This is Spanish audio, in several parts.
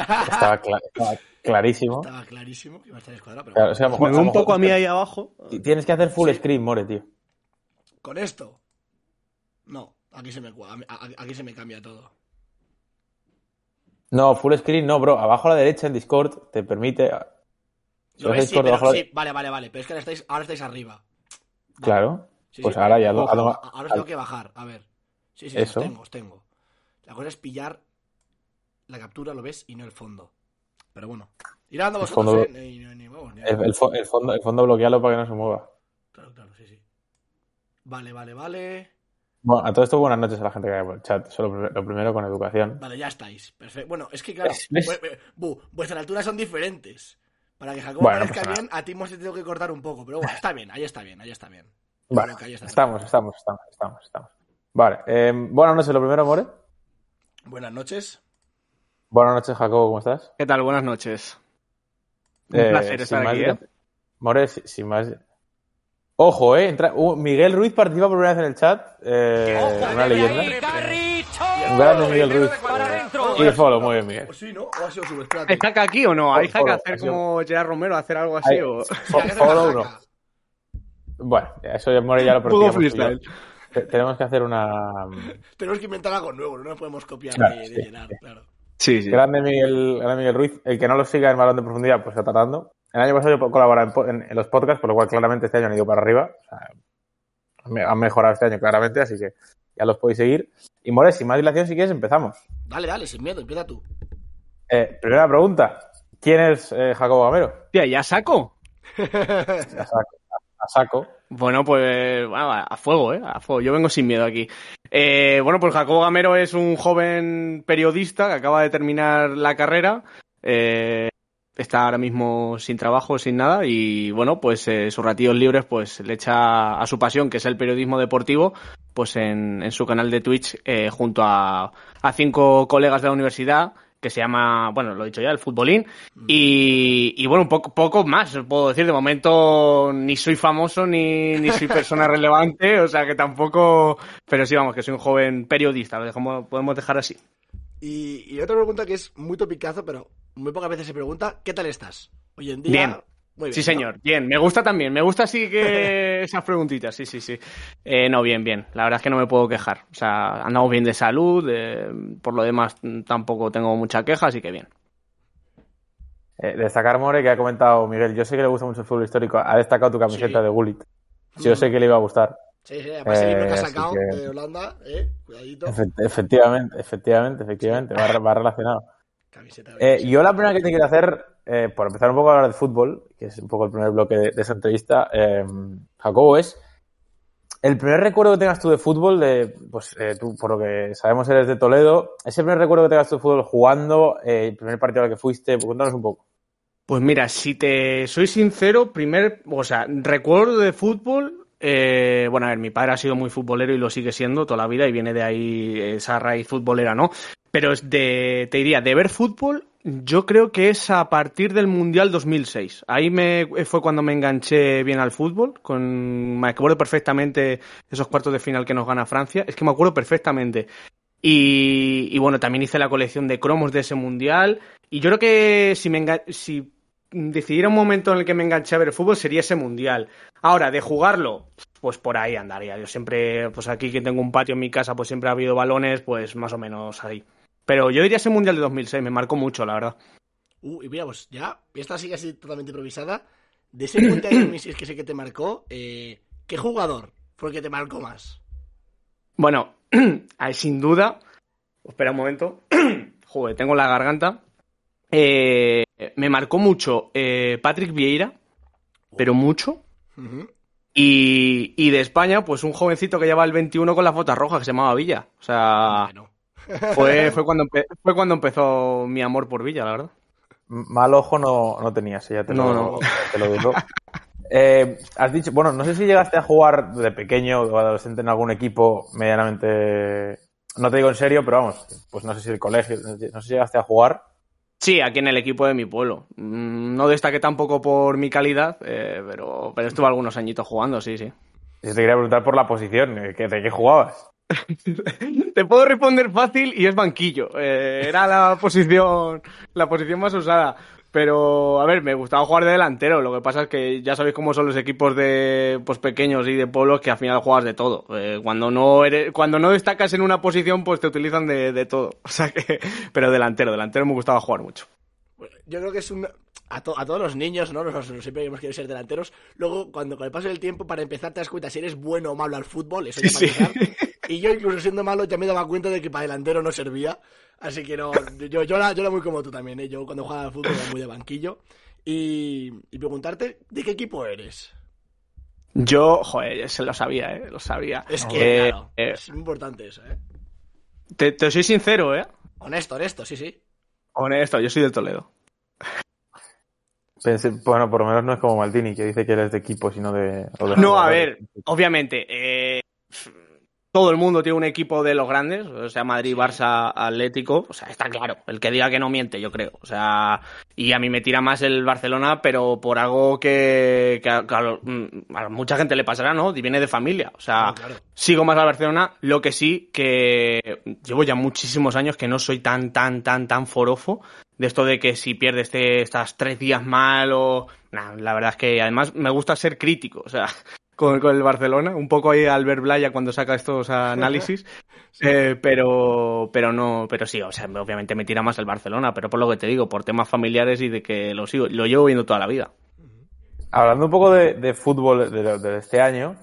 Estaba, clarísimo. Estaba clarísimo que iba a estar escuadrado, pero claro, o sea, me un poco a mí ahí abajo. Tienes que hacer full screen, More, tío. ¿Con esto? No, aquí se me, aquí se me cambia todo. No, full screen no, bro. Abajo a la derecha en Discord te permite. vale, vale, vale. Pero es que ahora estáis, ahora estáis arriba. Claro. pues ahora ya lo. Ahora os tengo que bajar. A ver. Sí, sí, Eso. os tengo, os tengo. La cosa es pillar la captura, lo ves, y no el fondo. Pero bueno. Ir dando vosotros, el, el, fondo, el fondo bloquealo para que no se mueva. Claro, claro, sí, sí. Vale, vale, vale. Bueno, a todo esto buenas noches a la gente que hay por el chat. Solo lo primero con educación. Vale, ya estáis. Perfecto. Bueno, es que claro, vuestras alturas son diferentes. Para que Jacobo parezca bien, a ti hemos tenido que cortar un poco. Pero bueno, está bien, ahí está bien, ahí está bien. Vale, estamos, estamos, estamos, estamos, estamos. Vale, eh, buenas noches, lo primero, More. Buenas noches. Buenas noches, Jacobo, ¿cómo estás? ¿Qué tal? Buenas noches. Un eh, placer estar aquí. ¿eh? More, sin más, Ojo, eh. Entra... Uh, Miguel Ruiz participa por primera vez en el chat. Eh, una leyenda. Un grande Miguel Ruiz. Y de follow, muy bien, Miguel. Sí, ¿no? ¿O ha sido su ¿Hay hack aquí o no? ¿Hay hack hacer como Gerard Romero, hacer algo así? o... Follow no. Bueno, eso ya, ya lo freestyle. Tenemos que hacer una. Tenemos que inventar algo nuevo, no nos podemos copiar de, sí, Gerard, claro. Sí, sí. Grande Miguel, grande Miguel Ruiz. El que no lo siga en Balón de Profundidad, pues está tratando. El año pasado yo colaboré en, en, los podcasts, por lo cual claramente este año han ido para arriba. O sea, han mejorado este año claramente, así que ya los podéis seguir. Y More, sin más dilación, si quieres, empezamos. Dale, dale, sin miedo, empieza tú. Eh, primera pregunta. ¿Quién es eh, Jacobo Gamero? Tía, ¿ya saco? ya saco. A saco. Bueno, pues a fuego, ¿eh? A fuego. Yo vengo sin miedo aquí. Eh, bueno, pues Jacobo Gamero es un joven periodista que acaba de terminar la carrera. Eh, está ahora mismo sin trabajo, sin nada y bueno, pues eh, sus ratillos libres pues le echa a su pasión que es el periodismo deportivo pues en, en su canal de Twitch eh, junto a, a, cinco colegas de la universidad que se llama, bueno, lo he dicho ya, el futbolín y, y bueno, un poco, poco más puedo decir, de momento ni soy famoso ni, ni soy persona relevante, o sea que tampoco, pero sí vamos, que soy un joven periodista, lo dejamos, podemos dejar así. Y, y otra pregunta que es muy topicazo, pero muy pocas veces se pregunta, ¿qué tal estás? Hoy en día... Bien. Muy bien, sí, señor. Bien, me gusta también. Me gusta así que esas preguntitas. Sí, sí, sí. Eh, no, bien, bien. La verdad es que no me puedo quejar. O sea, andamos bien de salud. por lo demás, tampoco tengo mucha queja, así que bien. Eh, destacar, More, que ha comentado Miguel. Yo sé que le gusta mucho el fútbol histórico. Ha destacado tu camiseta de Gullit. Yo sé que le iba a gustar. Sí, sí, además el libro que ha sacado de Holanda, eh, cuidadito. efectivamente, efectivamente, efectivamente, va, relacionado. Eh, yo la primera que te quiero hacer, eh, por empezar un poco a hablar de fútbol, que es un poco el primer bloque de, esa entrevista, eh, Jacobo, es el primer recuerdo que tengas tú de fútbol, de, pues tú, por lo que sabemos, eres de Toledo, ese primer recuerdo que tengas tú de fútbol jugando, el primer partido al que fuiste, cuéntanos un poco. Pues mira, si te soy sincero, primer, o sea, recuerdo de fútbol, bueno, a ver, mi padre ha sido muy futbolero y lo sigue siendo toda la vida y viene de ahí esa raíz futbolera, ¿no? Pero es de, te diría, de ver fútbol, yo creo que es a partir del Mundial 2006. Ahí me, fue cuando me enganché bien al fútbol. Con, me acuerdo perfectamente esos cuartos de final que nos gana Francia. Es que me acuerdo perfectamente. Y, y bueno, también hice la colección de cromos de ese Mundial. Y yo creo que si, me si decidiera un momento en el que me enganché a ver fútbol sería ese Mundial. Ahora, de jugarlo, pues por ahí andaría. Yo siempre, pues aquí que tengo un patio en mi casa, pues siempre ha habido balones, pues más o menos ahí. Pero yo diría ese Mundial de 2006, me marcó mucho, la verdad. Uh, y mira, pues ya, esta sigue así totalmente improvisada. De ese Mundial de 2006 que sé que te marcó, eh, ¿qué jugador fue el que te marcó más? Bueno, sin duda. Espera un momento. Joder, tengo la garganta. Eh, me marcó mucho eh, Patrick Vieira, pero mucho. y, y, de España, pues un jovencito que lleva el 21 con las botas rojas que se llamaba Villa. O sea, fue, fue, cuando fue cuando empezó mi amor por Villa, la verdad. Mal ojo no, no tenías, ya te lo, Te lo digo. Eh, has dicho, bueno, no sé si llegaste a jugar de pequeño o adolescente en algún equipo medianamente. No te digo en serio, pero vamos, pues no sé si el colegio, no sé si llegaste a jugar. Sí, aquí en el equipo de mi pueblo. Mm, no destaqué tampoco por mi calidad, eh, pero, pero estuve algunos añitos jugando, sí, sí. te quería preguntar por la posición, ¿de qué jugabas? Te puedo responder fácil y es banquillo. Eh, era la posición, la posición más usada. Pero, a ver, me gustaba jugar de delantero. Lo que pasa es que ya sabéis cómo son los equipos de pues pequeños y de pueblos que al final juegas de todo. Eh, cuando no eres, cuando no destacas en una posición, pues te utilizan de, de todo. O sea que, pero delantero, delantero me gustaba jugar mucho. Yo creo que es un, a, todos los niños, ¿no? Nosotros siempre hemos querido ser delanteros. Luego, cuando con el paso del tiempo, para empezar, te das cuenta si eres bueno o malo al fútbol, eso ya para Y yo, incluso siendo malo, ya me daba cuenta de que para delantero no servía. Así que no, yo, yo, era, yo era muy como tú también, ¿eh? Yo cuando jugaba al fútbol era muy de banquillo. Y, preguntarte, ¿de qué equipo eres? Yo, joder, se lo sabía, ¿eh? Lo sabía. Es que, eh, claro, eh, es importante eso, ¿eh? Te, te soy sincero, ¿eh? Honesto, honesto, sí, sí. Honesto, yo soy del Toledo bueno, por lo menos no es como Maldini, que dice que eres de equipo, sino de... no, a ver, obviamente, eh, todo el mundo tiene un equipo de los grandes, o sea, Madrid, Barça, Atlético, o sea, está claro, el que diga que no miente, yo creo, o sea, y a mí me tira más el Barcelona, pero por algo que, mm, a, mucha gente le pasará, ¿no? Y viene de familia, o sea, sigo más al Barcelona, lo que sí que llevo ya muchísimos años que no soy tan, tan, tan, tan forofo de esto de que si pierdes este, estás tres días mal o... la verdad es que además me gusta ser crítico, o sea, con, el Barcelona, un poco ahí Albert Blaya cuando saca estos análisis, eh, pero, pero no, pero sí, o sea, obviamente me tira más el Barcelona, pero por lo que te digo, por temas familiares y de que lo sigo, lo llevo viendo toda la vida. Hablando un poco de, fútbol de, este año,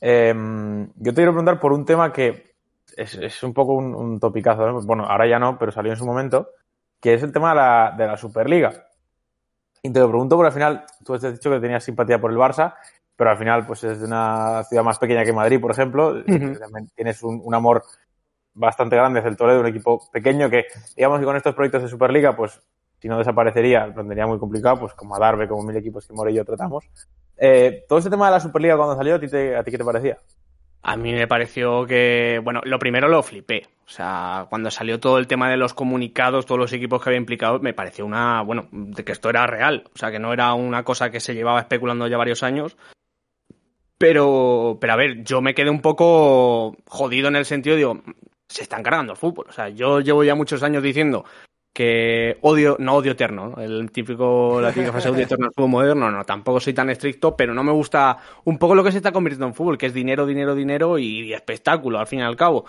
em, yo te quiero preguntar por un tema que es, un poco un, topicazo, bueno, ahora ya no, pero salió en su momento, que es el tema de la, de la Superliga. Y te lo pregunto porque al final tú has dicho que tenías simpatía por el Barça, pero al final pues es de una ciudad más pequeña que Madrid, por ejemplo. tienes un, amor bastante grande hacia el Toledo, un equipo pequeño que, digamos que con estos proyectos de Superliga, pues si no desaparecería, lo tendría muy complicado, pues como a Darbe, como mil equipos que More y yo tratamos. Eh, todo este tema de la Superliga cuando salió, ¿a ti, ¿a ti qué te parecía? A mí me pareció que, bueno, lo primero lo flipé. O sea, cuando salió todo el tema de los comunicados, todos los equipos que había implicado, me pareció una, bueno, de que esto era real. O sea, que no era una cosa que se llevaba especulando ya varios años. Pero, pero a ver, yo me quedé un poco jodido en el sentido, digo, se están cargando el fútbol. O sea, yo llevo ya muchos años diciendo que odio, no odio eterno, el típico, la típica frase odio eterno el fútbol moderno, no, tampoco soy tan estricto, pero no me gusta un poco lo que se está convirtiendo en fútbol, que es dinero, dinero, dinero y, espectáculo, al fin y al cabo,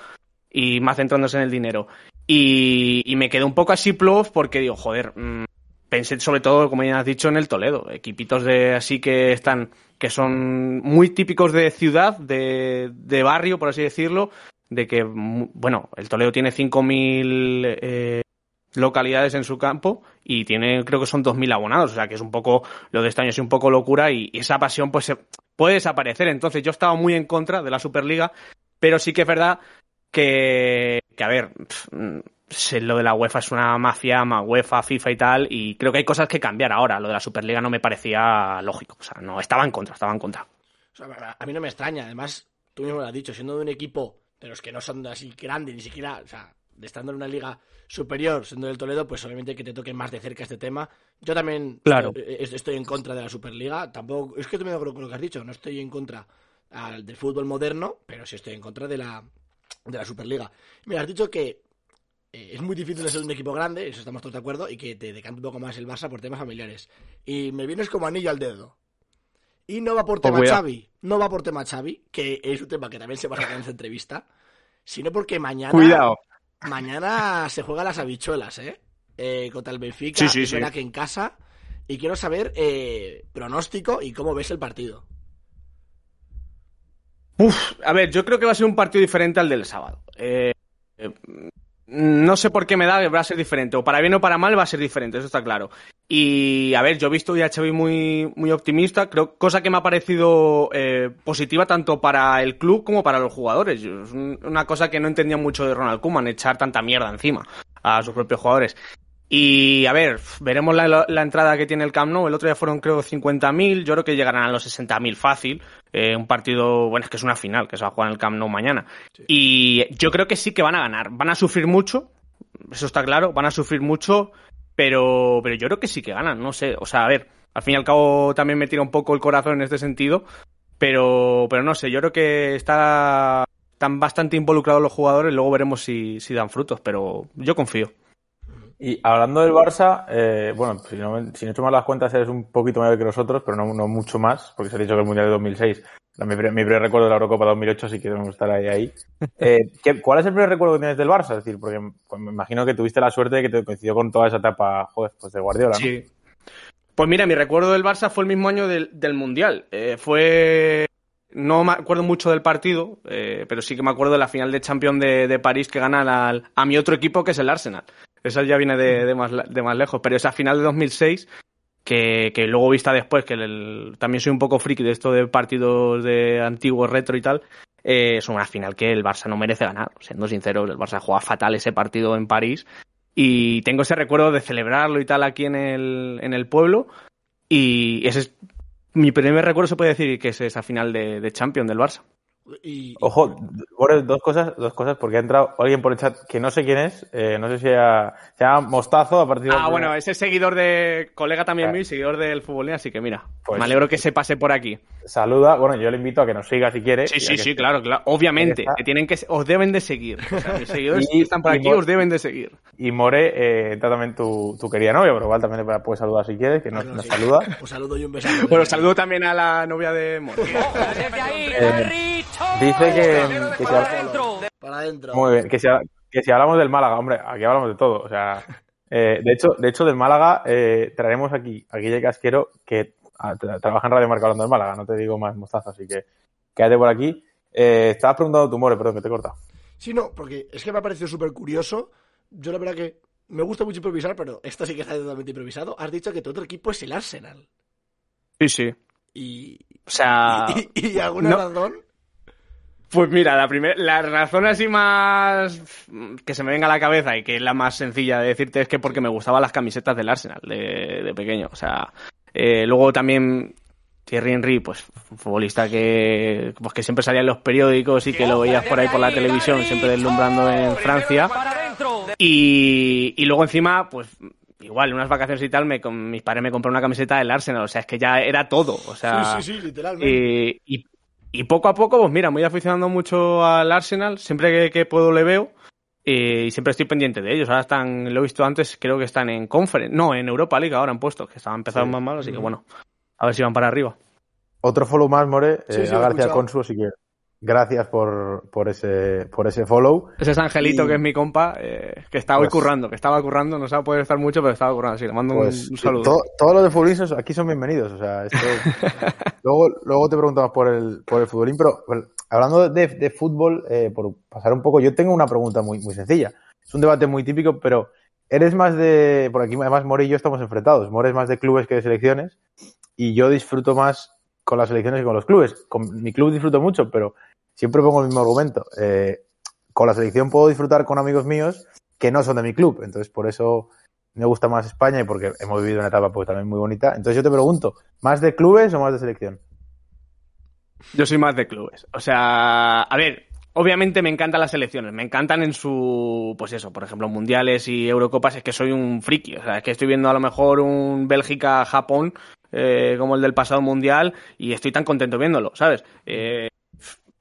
y más centrándose en el dinero. Y, me quedé un poco así plof porque digo, joder, mm, pensé sobre todo, como ya has dicho, en el Toledo, equipitos de así que están, que son muy típicos de ciudad, de, de barrio, por así decirlo, de que, bueno, el Toledo tiene 5.000 eh, localidades en su campo y tiene, creo que son 2.000 abonados, o sea que es un poco, lo de este año es un poco locura y, esa pasión pues puede desaparecer. Entonces yo estaba muy en contra de la Superliga, pero sí que es verdad que, que a ver, lo de la UEFA es una mafia, UEFA, FIFA y tal, y creo que hay cosas que cambiar ahora. Lo de la Superliga no me parecía lógico, o sea, no, estaba en contra, estaba en contra. a mí no me extraña, además, tú mismo lo has dicho, siendo de un equipo de los que no son así grandes, ni siquiera, o sea, de estando en una liga superior, siendo del Toledo, pues obviamente que te toque más de cerca este tema. Yo también claro. estoy en contra de la Superliga. Tampoco, es que acuerdo con lo que has dicho, no estoy en contra del fútbol moderno, pero sí estoy en contra de la, de la Superliga. Me has dicho que eh, es muy difícil ser un equipo grande, eso estamos todos de acuerdo, y que te decanta un poco más el Barça por temas familiares. Y me vienes como anillo al dedo. Y no va por pues tema Xavi, no va por tema Xavi, que es un tema que también se va a sacar en esta entrevista, sino porque mañana Cuidado. Mañana se juega las habichuelas, ¿eh? eh contra el Benfica, sí, sí, que en casa. Y quiero saber eh, pronóstico y cómo ves el partido. Uf, a ver, yo creo que va a ser un partido diferente al del sábado. Eh, no sé por qué me da que va a ser diferente. O para bien o para mal va a ser diferente, eso está claro. Y a ver, yo he visto a Xavi muy, muy optimista, creo, cosa que me ha parecido eh, positiva tanto para el club como para los jugadores. Es una cosa que no entendía mucho de Ronald Koeman, echar tanta mierda encima a sus propios jugadores. Y a ver, veremos la, entrada que tiene el Camp Nou. El otro día fueron creo 50.000, yo creo que llegarán a los 60.000 fácil. Eh, un partido, bueno, es que es una final que se va a jugar en el Camp Nou mañana. Y yo creo que sí que van a ganar. Van a sufrir mucho, eso está claro, van a sufrir mucho, pero, pero yo creo que sí que ganan, no sé. O sea, a ver, al fin y al cabo también me tira un poco el corazón en este sentido, pero, pero no sé, yo creo que está están bastante involucrados los jugadores, luego veremos si, si dan frutos, pero yo confío. Y hablando del Barça, eh, bueno, si no, si no he hecho mal las cuentas, eres un poquito mayor que nosotros, pero no, no mucho más, porque se ha dicho que el Mundial de 2006, mi, mi primer recuerdo de la Eurocopa 2008, así que debemos estar ahí. ahí. Eh, ¿Cuál es el primer recuerdo que tienes del Barça? Es decir, porque pues, me imagino que tuviste la suerte de que te coincidió con toda esa etapa, joder, pues de Guardiola, ¿no? Sí. Pues mira, mi recuerdo del Barça fue el mismo año del, del Mundial. Eh, fue no me acuerdo mucho del partido, eh, pero sí que me acuerdo de la final de Champions de, de París que gana a mi otro equipo, que es el Arsenal. Esa ya viene de, más, de más lejos, pero esa final de 2006, que, que luego vista después, que también soy un poco friki de esto de partidos de antiguos retro y tal, eh, es una final que el Barça no merece ganar, siendo sinceros, el Barça juega fatal ese partido en París y tengo ese recuerdo de celebrarlo y tal aquí en el, en el pueblo y ese es mi primer recuerdo se puede decir que es esa final de, de Champions del Barça. Ojo, dos cosas, dos cosas, porque ha entrado alguien por el chat que no sé quién es, eh, no sé si se llama Mostazo a partir de... Ah, bueno, ese seguidor de, colega también mío, seguidor del fútbol, así que mira, pues me alegro que se pase por aquí. Saluda, bueno, yo le invito a que nos siga si quiere. Sí, sí, sí, claro, claro, obviamente, que tienen que, os deben de seguir, o sea, mis seguidores que están por aquí os deben de seguir. Y More, eh, entra también tu, tu, querida novia, pero igual también puedes saludar si quieres, que nos, saluda. Un saludo y un beso. Bueno, saludo también a la novia de More. Dice que, que si para adentro. Muy bien, que si, que si hablamos del Málaga, hombre, aquí hablamos de todo. O sea, eh, de hecho, de hecho del Málaga eh, traeremos aquí a Guille Casquero que trabaja en Radio Marca hablando del Málaga. No te digo más mostaza, así que quédate por aquí. Eh, estabas preguntando tu More, perdón, que te he cortado. Sí, no, porque es que me ha parecido súper curioso. Yo la verdad que me gusta mucho improvisar, pero esto sí que está totalmente improvisado. Has dicho que tu otro equipo es el Arsenal. Sí, sí. Y. O sea. ¿Y, alguna razón? Pues mira, la, primera, la razón así más que se me venga a la cabeza y que es la más sencilla de decirte es que porque me gustaban las camisetas del Arsenal de, pequeño. O sea, eh, luego también Thierry Henry, pues futbolista que, pues, que siempre salía en los periódicos y que lo veías por ahí por la televisión, siempre deslumbrando en Francia. Y, y luego encima, pues igual, unas vacaciones y tal, me, mis padres me compraron una camiseta del Arsenal, o sea, es que ya era todo, o sea... Sí, sí, sí, literalmente. y, y poco a poco, pues mira, me voy aficionando mucho al Arsenal, siempre que, puedo le veo y siempre estoy pendiente de ellos. Ahora están, lo he visto antes, creo que están en Conference, no, en Europa League ahora han puesto, que estaban empezando más mal, así que bueno, a ver si van para arriba. Otro follow más, More, sí, eh, a García Consu, si quieres. Gracias por, por, ese, por ese follow. Ese es Angelito, que es mi compa, eh, que está hoy pues currando, que estaba currando, no sabe poder estar mucho, pero estaba currando, así le mando un, pues saludo. Todos todo los de futbolistas aquí son bienvenidos, o sea, esto... luego, luego te preguntamos por el, por el futbolín, pero hablando de, de fútbol, eh, por pasar un poco, yo tengo una pregunta muy, muy sencilla. Es un debate muy típico, pero eres más de, por aquí además More y yo estamos enfrentados, More es más de clubes que de selecciones, y yo disfruto más con las selecciones que con los clubes. Con mi club disfruto mucho, pero siempre pongo el mismo argumento. Eh, con la selección puedo disfrutar con amigos míos que no son de mi club. Entonces, por eso me gusta más España y porque hemos vivido una etapa pues, también muy bonita. Entonces, yo te pregunto, ¿más de clubes o más de selección? Yo soy más de clubes. O sea, a ver, obviamente me encantan las selecciones, me encantan en su, pues eso, por ejemplo, mundiales y Eurocopas, es que soy un friki, o sea, es que estoy viendo a lo mejor un Bélgica-Japón eh, como el del pasado mundial y estoy tan contento viéndolo, ¿sabes? Eh,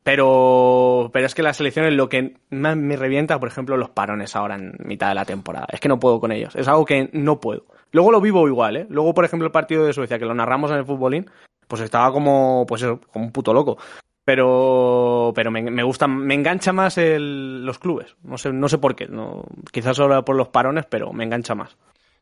pero, pero es que las selecciones lo que más me revienta, por ejemplo, los parones ahora en mitad de la temporada. Es que no puedo con ellos. Es algo que no puedo. Luego lo vivo igual, ¿eh? Luego, por ejemplo, el partido de Suecia, que lo narramos en el futbolín, pues estaba como, pues eso, como un puto loco. Pero, pero me, gusta, me engancha más el, los clubes. No sé, no sé por qué. No, quizás solo por los parones, pero me engancha más.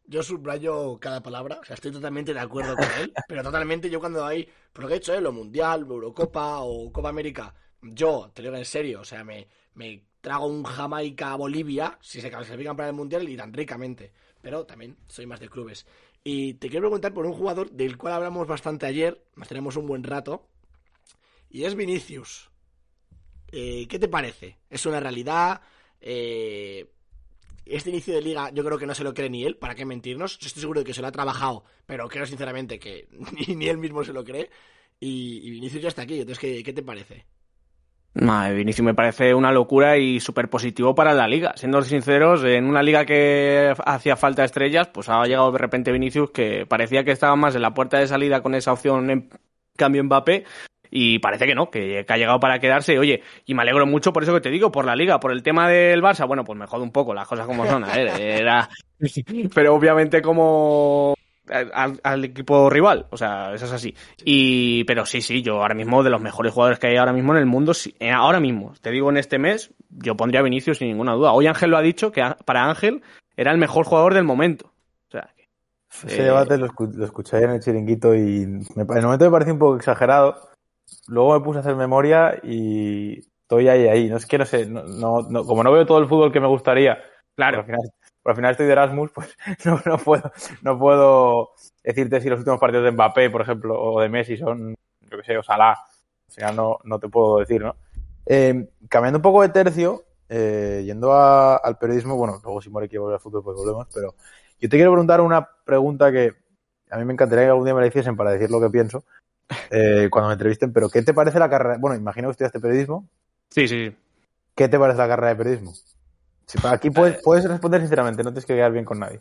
Yo subrayo cada palabra, o sea, estoy totalmente de acuerdo con él, pero totalmente yo cuando hay, por lo que he hecho, ¿eh? lo Mundial, Eurocopa o Copa América, yo, te lo digo en serio, o sea, me, me trago un Jamaica-Bolivia, si se clasifican para el Mundial, y tan ricamente, pero también soy más de clubes. Y te quiero preguntar por un jugador del cual hablamos bastante ayer, nos tenemos un buen rato, y es Vinicius. Eh, ¿Qué te parece? ¿Es una realidad? Eh, este inicio de liga yo creo que no se lo cree ni él, ¿para qué mentirnos? Yo estoy seguro de que se lo ha trabajado, pero creo sinceramente que ni, él mismo se lo cree. Y, Vinicius ya está aquí, entonces, ¿qué, te parece? No, Vinicius me parece una locura y súper positivo para la liga. Siendo sinceros, en una liga que hacía falta estrellas, pues ha llegado de repente Vinicius que parecía que estaba más en la puerta de salida con esa opción en cambio Mbappé y parece que no, que, ha llegado para quedarse. Oye, y me alegro mucho por eso que te digo, por la liga, por el tema del Barça. Bueno, pues me jode un poco las cosas como son. A ver, era. Pero obviamente como al, equipo rival, o sea, eso es así. Y, pero sí, sí, yo ahora mismo de los mejores jugadores que hay ahora mismo en el mundo, eh, ahora mismo, te digo en este mes, yo pondría a Vinicius sin ninguna duda. Hoy Ángel lo ha dicho que para Ángel era el mejor jugador del momento. O sea, ese debate lo, escuché en el chiringuito y en el momento me parece un poco exagerado. Luego me puse a hacer memoria y estoy ahí, ahí. No es que no sé, no, no, como no veo todo el fútbol que me gustaría, claro. Al final, al final estoy de Erasmus, pues no, no, puedo, no puedo decirte si los últimos partidos de Mbappé, por ejemplo, o de Messi son, yo que sé, o Salah. O sea, no, no te puedo decir, ¿no? Eh, cambiando un poco de tercio, eh, yendo al periodismo, bueno, luego si Mori quiere volver al fútbol, pues volvemos, pero yo te quiero preguntar una pregunta que a mí me encantaría que algún día me la hiciesen para decir lo que pienso eh, cuando me entrevisten, pero ¿qué te parece la carrera? Bueno, imagino que estudiaste periodismo. Sí, sí, sí. ¿Qué te parece la carrera de periodismo? Aquí puedes, puedes responder sinceramente, no tienes que quedar bien con nadie.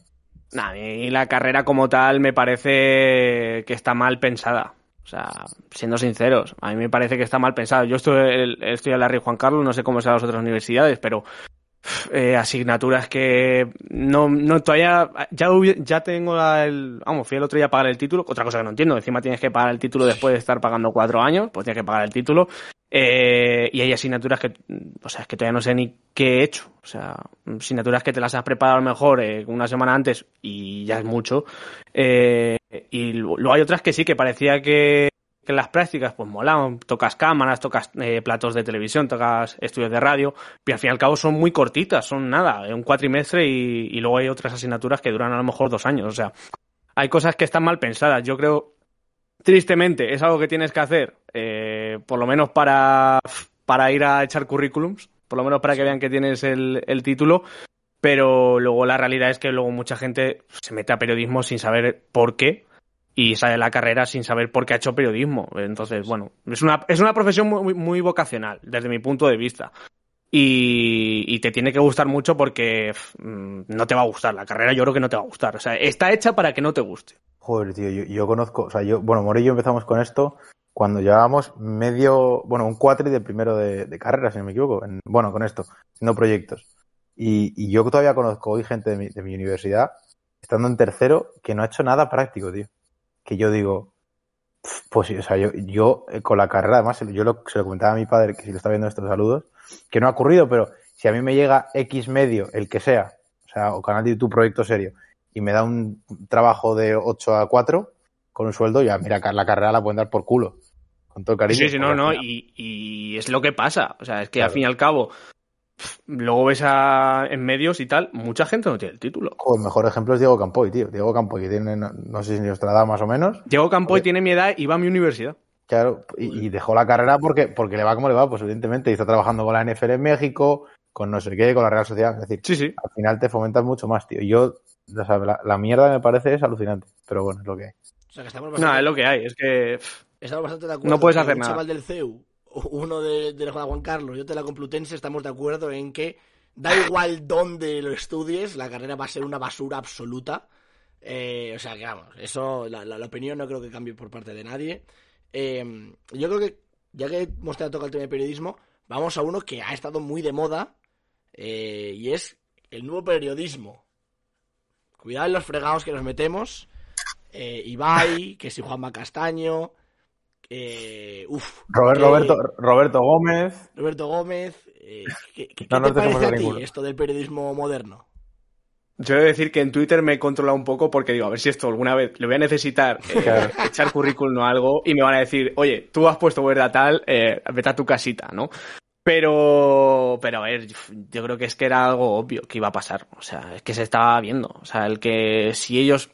Nada, y la carrera como tal me parece que está mal pensada. O sea, siendo sinceros, a mí me parece que está mal pensada. Yo estoy, estoy en la Rey Juan Carlos, no sé cómo son las otras universidades, pero eh, asignaturas que no, no todavía ya, ya tengo el vamos fui el otro día a pagar el título otra cosa que no entiendo encima tienes que pagar el título después de estar pagando cuatro años pues tienes que pagar el título eh, y hay asignaturas que o sea es que todavía no sé ni qué he hecho o sea asignaturas que te las has preparado mejor eh, una semana antes y ya es mucho y luego hay otras que sí que parecía que que en las prácticas pues molaban, tocas cámaras, tocas eh, platos de televisión, tocas estudios de radio, y al fin y al cabo son muy cortitas, son nada, un cuatrimestre y, y luego hay otras asignaturas que duran a lo mejor dos años, o sea, hay cosas que están mal pensadas, yo creo, tristemente, es algo que tienes que hacer, eh, por lo menos para, para ir a echar currículums, por lo menos para que vean que tienes el, el título, pero luego la realidad es que luego mucha gente se mete a periodismo sin saber por qué, y sale de la carrera sin saber por qué ha hecho periodismo. Entonces, bueno, es una, es una profesión muy, muy vocacional, desde mi punto de vista. Y, te tiene que gustar mucho porque mm, no te va a gustar. La carrera yo creo que no te va a gustar. O sea, está hecha para que no te guste. Joder, tío, yo, conozco, o sea, yo, bueno, Morillo empezamos con esto cuando llevábamos medio, bueno, un cuatri de primero de, carrera, si no me equivoco. bueno, con esto, haciendo proyectos. Y, y, yo todavía conozco hoy gente de de mi universidad, estando en tercero, que no ha hecho nada práctico, tío que yo digo, pues o sea, yo, yo eh, con la carrera, además, yo lo, se lo comentaba a mi padre, que si lo está viendo estos saludos, que no ha ocurrido, pero si a mí me llega X medio, el que sea, o sea, o canal de YouTube proyecto serio, y me da un trabajo de 8 a 4 con un sueldo, ya, mira, la carrera la pueden dar por culo. Con todo cariño. Sí, sí, no, no, y, y, es lo que pasa. O sea, es que al fin y al cabo, luego ves a, en medios y tal, mucha gente no tiene el título. el mejor ejemplo es Diego Campoy, tío. Diego Campoy, que tiene, no, sé si nuestra edad más o menos. Diego Campoy tiene mi edad y va a mi universidad. Claro, y, dejó la carrera porque, porque le va como le va, pues evidentemente, y está trabajando con la NFL en México, con no sé qué, con la Real Sociedad. Es decir, sí, sí. al final te fomentas mucho más, tío. Yo, la, mierda me parece es alucinante, pero bueno, es lo que hay. No, es lo que hay, es que. Estamos bastante de acuerdo. No puedes hacer nada. chaval del CEU uno de, de Juan Carlos y otro de la Complutense, estamos de acuerdo en que da igual dónde lo estudies, la carrera va a ser una basura absoluta. Eh, o sea que vamos, eso, la, la, opinión no creo que cambie por parte de nadie. Eh, yo creo que, ya que hemos tocado el tema de periodismo, vamos a uno que ha estado muy de moda eh, y es el nuevo periodismo. Cuidado en los fregados que nos metemos. Ibai, que si Juanma Castaño, eh, Roberto, Roberto Gómez. Roberto Gómez. Eh, ¿Qué, te parece a ti esto del periodismo moderno? Yo he de decir que en Twitter me he controlado un poco porque digo, a ver si esto alguna vez le voy a necesitar eh, echar currículum o algo y me van a decir, oye, tú has puesto verdad tal, eh, vete a tu casita, ¿no? Pero, pero a ver, yo creo que es que era algo obvio que iba a pasar. O sea, es que se estaba viendo. O sea, el que si ellos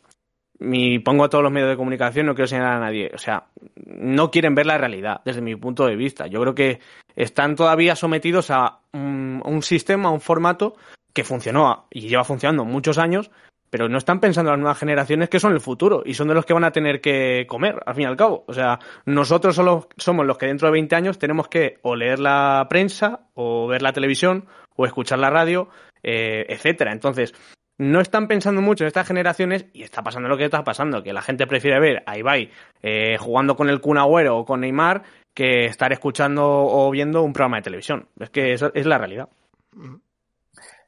mi, pongo a todos los medios de comunicación, no quiero señalar a nadie. O sea, no quieren ver la realidad, desde mi punto de vista. Yo creo que están todavía sometidos a un, sistema, a un formato que funcionó y lleva funcionando muchos años, pero no están pensando en las nuevas generaciones que son el futuro y son de los que van a tener que comer, al fin y al cabo. O sea, nosotros solo somos los que dentro de 20 años tenemos que o leer la prensa, o ver la televisión, o escuchar la radio, eh, etcétera. Entonces, no están pensando mucho en estas generaciones y está pasando lo que está pasando, que la gente prefiere ver a Ibai eh, jugando con el Kun Agüero o con Neymar que estar escuchando o viendo un programa de televisión. Es que eso es la realidad.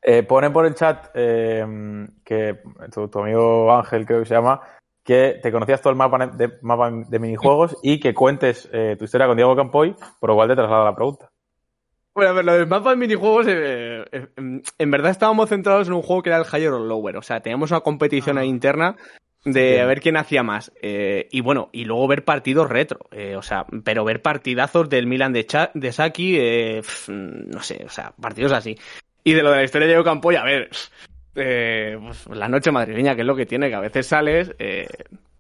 Eh, pone por el chat eh, que tu, amigo Ángel, creo que se llama, que te conocías todo el mapa de, mapa de minijuegos y que cuentes eh, tu historia con Diego Campoy, por lo cual te traslado la pregunta. Bueno, a ver, lo del mapa de minijuegos, en verdad estábamos centrados en un juego que era el Higher or Lower. O sea, teníamos una competición ahí interna de ver quién hacía más. y bueno, y luego ver partidos retro. o sea, pero ver partidazos del Milan de, de Saki, no sé, o sea, partidos así. Y de lo de la historia de Diego Campoy, a ver, eh, pues, la noche madrileña, que es lo que tiene, que a veces sales, eh,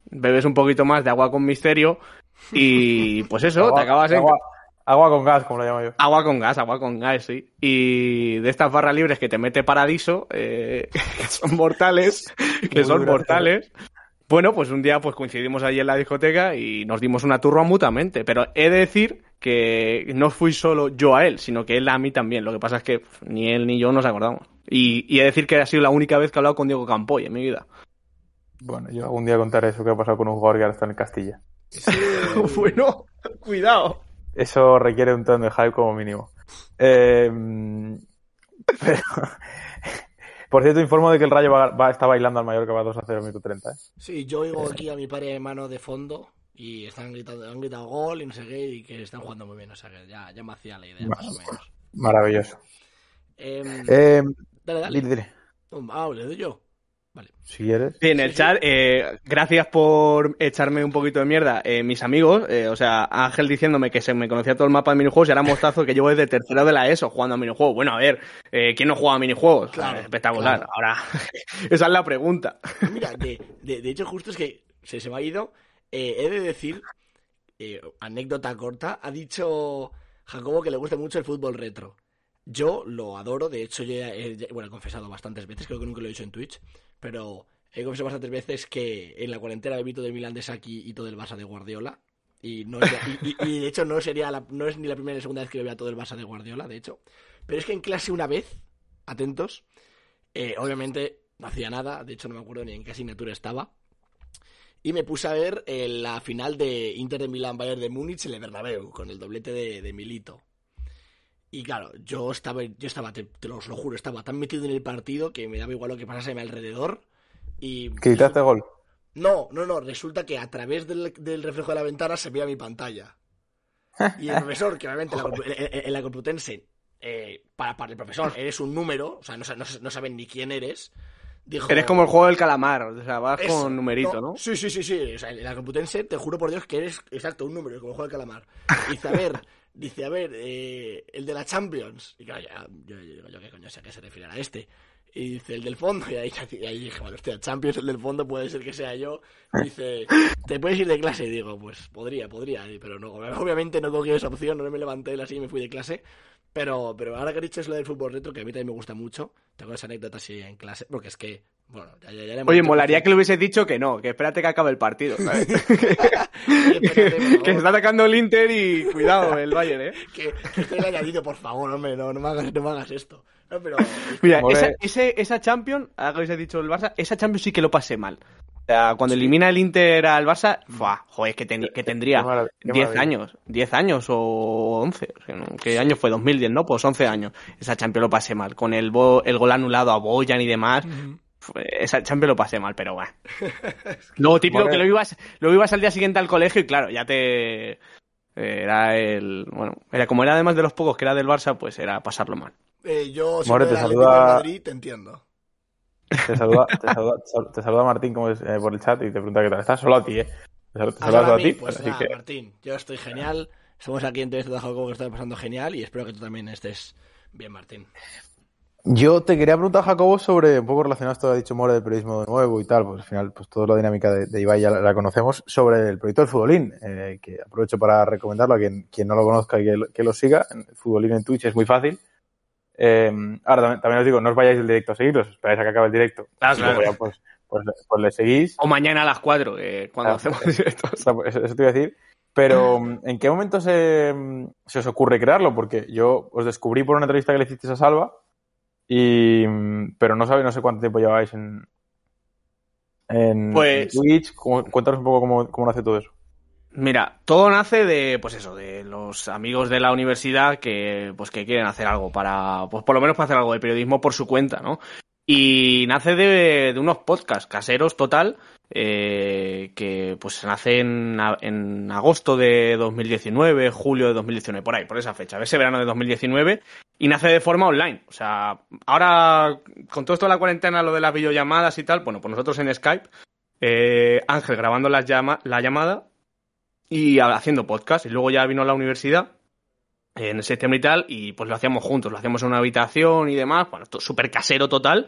bebes un poquito más de agua con misterio y pues eso, te acabas en... Agua, con gas, como lo llamo yo. Agua con gas, agua con gas, sí. Y de estas barras libres que te mete Paradiso, eh, que son mortales, que son mortales. Bueno, pues un día pues coincidimos allí en la discoteca y nos dimos una turra mutuamente. Pero he de decir que no fui solo yo a él, sino que él a mí también. Lo que pasa es que ni él ni yo nos acordamos. Y, y he de decir que ha sido la única vez que he hablado con Diego Campoy en mi vida. Bueno, yo algún día contaré eso que ha pasado con un jugador que ahora está en Castilla. bueno, cuidado. Eso requiere un tono de hype como mínimo. Eh, pero, por cierto, informo de que el Rayo va, está bailando al mayor que va 2 a 0 minuto 30. ¿eh? Sí, yo oigo aquí a mi padre mano de fondo y están gritando, han gritado gol y no sé qué, y que están jugando muy bien. O sea, que ya, ya me hacía la idea, más o menos. Maravilloso. Eh, eh, dale, dale. Dile, dile. Ah, le doy yo. Vale. Si quieres. Sí, en el chat, eh, gracias por echarme un poquito de mierda. Eh, mis amigos, eh, o sea, Ángel diciéndome que se me conocía todo el mapa de minijuegos y ahora mostrazo que llevo desde tercero de la ESO jugando a minijuegos. Bueno, a ver, eh, ¿quién no juega a minijuegos? Claro, espectacular. Ahora, esa es la pregunta. Mira, de, de, hecho, justo es que se, se me ha ido. he de decir, anécdota corta, ha dicho Jacobo que le gusta mucho el fútbol retro. Yo lo adoro, de hecho, yo he, bueno, he confesado bastantes veces, creo que nunca lo he dicho en Twitch pero he confesado bastantes veces que en la cuarentena he visto de Milan de Saki y todo el Barça de Guardiola. Y, no y, de hecho no sería no es ni la primera ni la segunda vez que veo todo el Barça de Guardiola, de hecho. Pero es que en clase una vez, atentos, eh, obviamente no hacía nada, de hecho no me acuerdo ni en qué asignatura estaba. Y me puse a ver eh, la final de Inter de Milán Bayern de Múnich en el Bernabéu, con el doblete de, Milito. Y claro, yo estaba, yo estaba, te, lo, juro, estaba tan metido en el partido que me daba igual lo que pasase a mi alrededor. Y. ¿Quitaste gol? No, no, no. Resulta que a través del, reflejo de la ventana se veía mi pantalla. Y el profesor, que obviamente en, la Complutense, eh, para, para el profesor eres un número, o sea, no, no, saben ni quién eres. Dijo, eres como el juego del calamar, o sea, vas con numerito, ¿no? Sí, sí, sí, sí. O sea, la Complutense, te juro por Dios que eres exacto un número, como el juego del calamar. Y dice, a ver, dice, a ver, eh, el de la Champions. Y claro, ya, yo, yo, yo, qué coño sé a qué se refiere a este. Y dice, el del fondo. Y ahí, ahí dije, bueno, hostia, Champions, el del fondo puede ser que sea yo. Y dice, ¿te puedes ir de clase? Y digo, pues podría, podría. Pero no, obviamente no cogí esa opción, no me levanté así y me fui de clase. Pero, pero ahora que he dicho es lo del fútbol retro, que a mí también me gusta mucho, tengo esa anécdota así en clase, porque es que, bueno, ya, ya, ya Oye, molaría que le hubiese dicho que no, que espérate que acabe el partido, ¿sabes? que, se está atacando el Inter y cuidado, el Bayern, ¿eh? que, que estoy añadido, por favor, hombre, no, no, me, hagas, no me hagas esto. pero... Mira, esa, ese, esa Champions, ahora que habéis dicho el Barça, esa Champions sí que lo pasé mal. O sea, cuando elimina el Inter al Barça, ¡fua! joder, que, que tendría 10 años, 10 años o 11. ¿Qué año fue? 2010, ¿no? Pues 11 años. Esa Champions lo pasé mal. Con el, el gol anulado a Boyan y demás. Esa Champions lo pasé mal, pero bueno. Luego, típico que lo ibas, lo ibas al día siguiente al colegio y claro, ya te. Era el. Bueno, era como era además de los pocos que era del Barça, pues era pasarlo mal. Eh, yo, si te saluda... Madrid, te entiendo. Te saluda, te saluda, Martín como es, eh, por el chat y te pregunta qué tal. Estás solo a ti, ¿eh? Te saluda, a, ti. Pues así que... Martín, yo estoy genial. Somos aquí en TV de Juego que está pasando genial y espero que tú también estés bien, Martín. Yo te quería preguntar, Jacobo, sobre un poco relacionado a esto que ha dicho More del periodismo nuevo y tal, pues al final, pues toda la dinámica de, Ibai ya la, conocemos, sobre el proyecto del futbolín, eh, que aprovecho para recomendarlo a quien, quien no lo conozca y que, que lo siga. El futbolín en Twitch es muy fácil. Eh, ahora también, os digo, no os vayáis del directo a seguirlos, esperáis a que acabe el directo. Claro, claro. pues, pues, pues, le seguís. O mañana a las 4, eh, cuando hacemos directos. Eso, eso, te iba a decir. Pero, ¿en qué momento se, se, os ocurre crearlo? Porque yo os descubrí por una entrevista que le hicisteis a Salva, y, pero no sabéis, no sé cuánto tiempo lleváis en, en, pues, Twitch. Cuéntanos un poco cómo, cómo nace todo eso. Mira, todo nace de, pues eso, de los amigos de la universidad que, pues que quieren hacer algo para, pues por lo menos para hacer algo de periodismo por su cuenta, ¿no? Y nace de, de unos podcasts caseros total, eh, que pues nace en, en, agosto de 2019, julio de 2019, por ahí, por esa fecha, ese verano de 2019, y nace de forma online. O sea, ahora, con todo esto de la cuarentena, lo de las videollamadas y tal, bueno, pues nosotros en Skype, eh, Ángel grabando llama, la llamada y haciendo podcast. Y luego ya vino a la universidad en el septiembre y tal, y pues lo hacíamos juntos, lo hacíamos en una habitación y demás, bueno, súper casero total,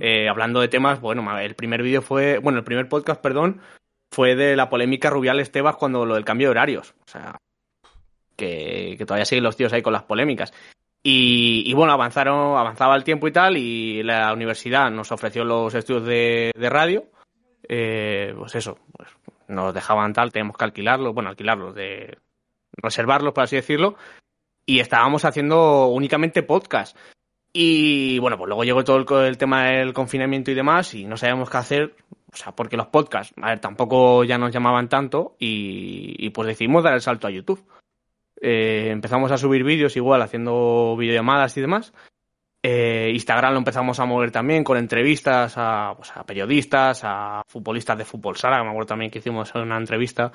eh, hablando de temas, bueno, el primer vídeo fue, bueno, el primer podcast, perdón, fue de la polémica Rubial Estebas cuando lo del cambio de horarios, o sea, que, que todavía siguen los tíos ahí con las polémicas. Y, y, bueno, avanzaron, avanzaba el tiempo y tal, y la universidad nos ofreció los estudios de, de radio, eh, pues eso, pues nos dejaban tal, tenemos que alquilarlos, bueno, alquilarlos, de reservarlos, por así decirlo, y estábamos haciendo únicamente podcast. Y bueno, pues luego llegó todo el, tema del confinamiento y demás, y no sabíamos qué hacer, o sea, porque los podcasts, a ver, tampoco ya nos llamaban tanto, y, pues decidimos dar el salto a YouTube. Eh, empezamos a subir vídeos igual, haciendo videollamadas y demás. Eh, Instagram lo empezamos a mover también con entrevistas a, pues, a periodistas, a futbolistas de fútbol sala, me acuerdo también que hicimos una entrevista.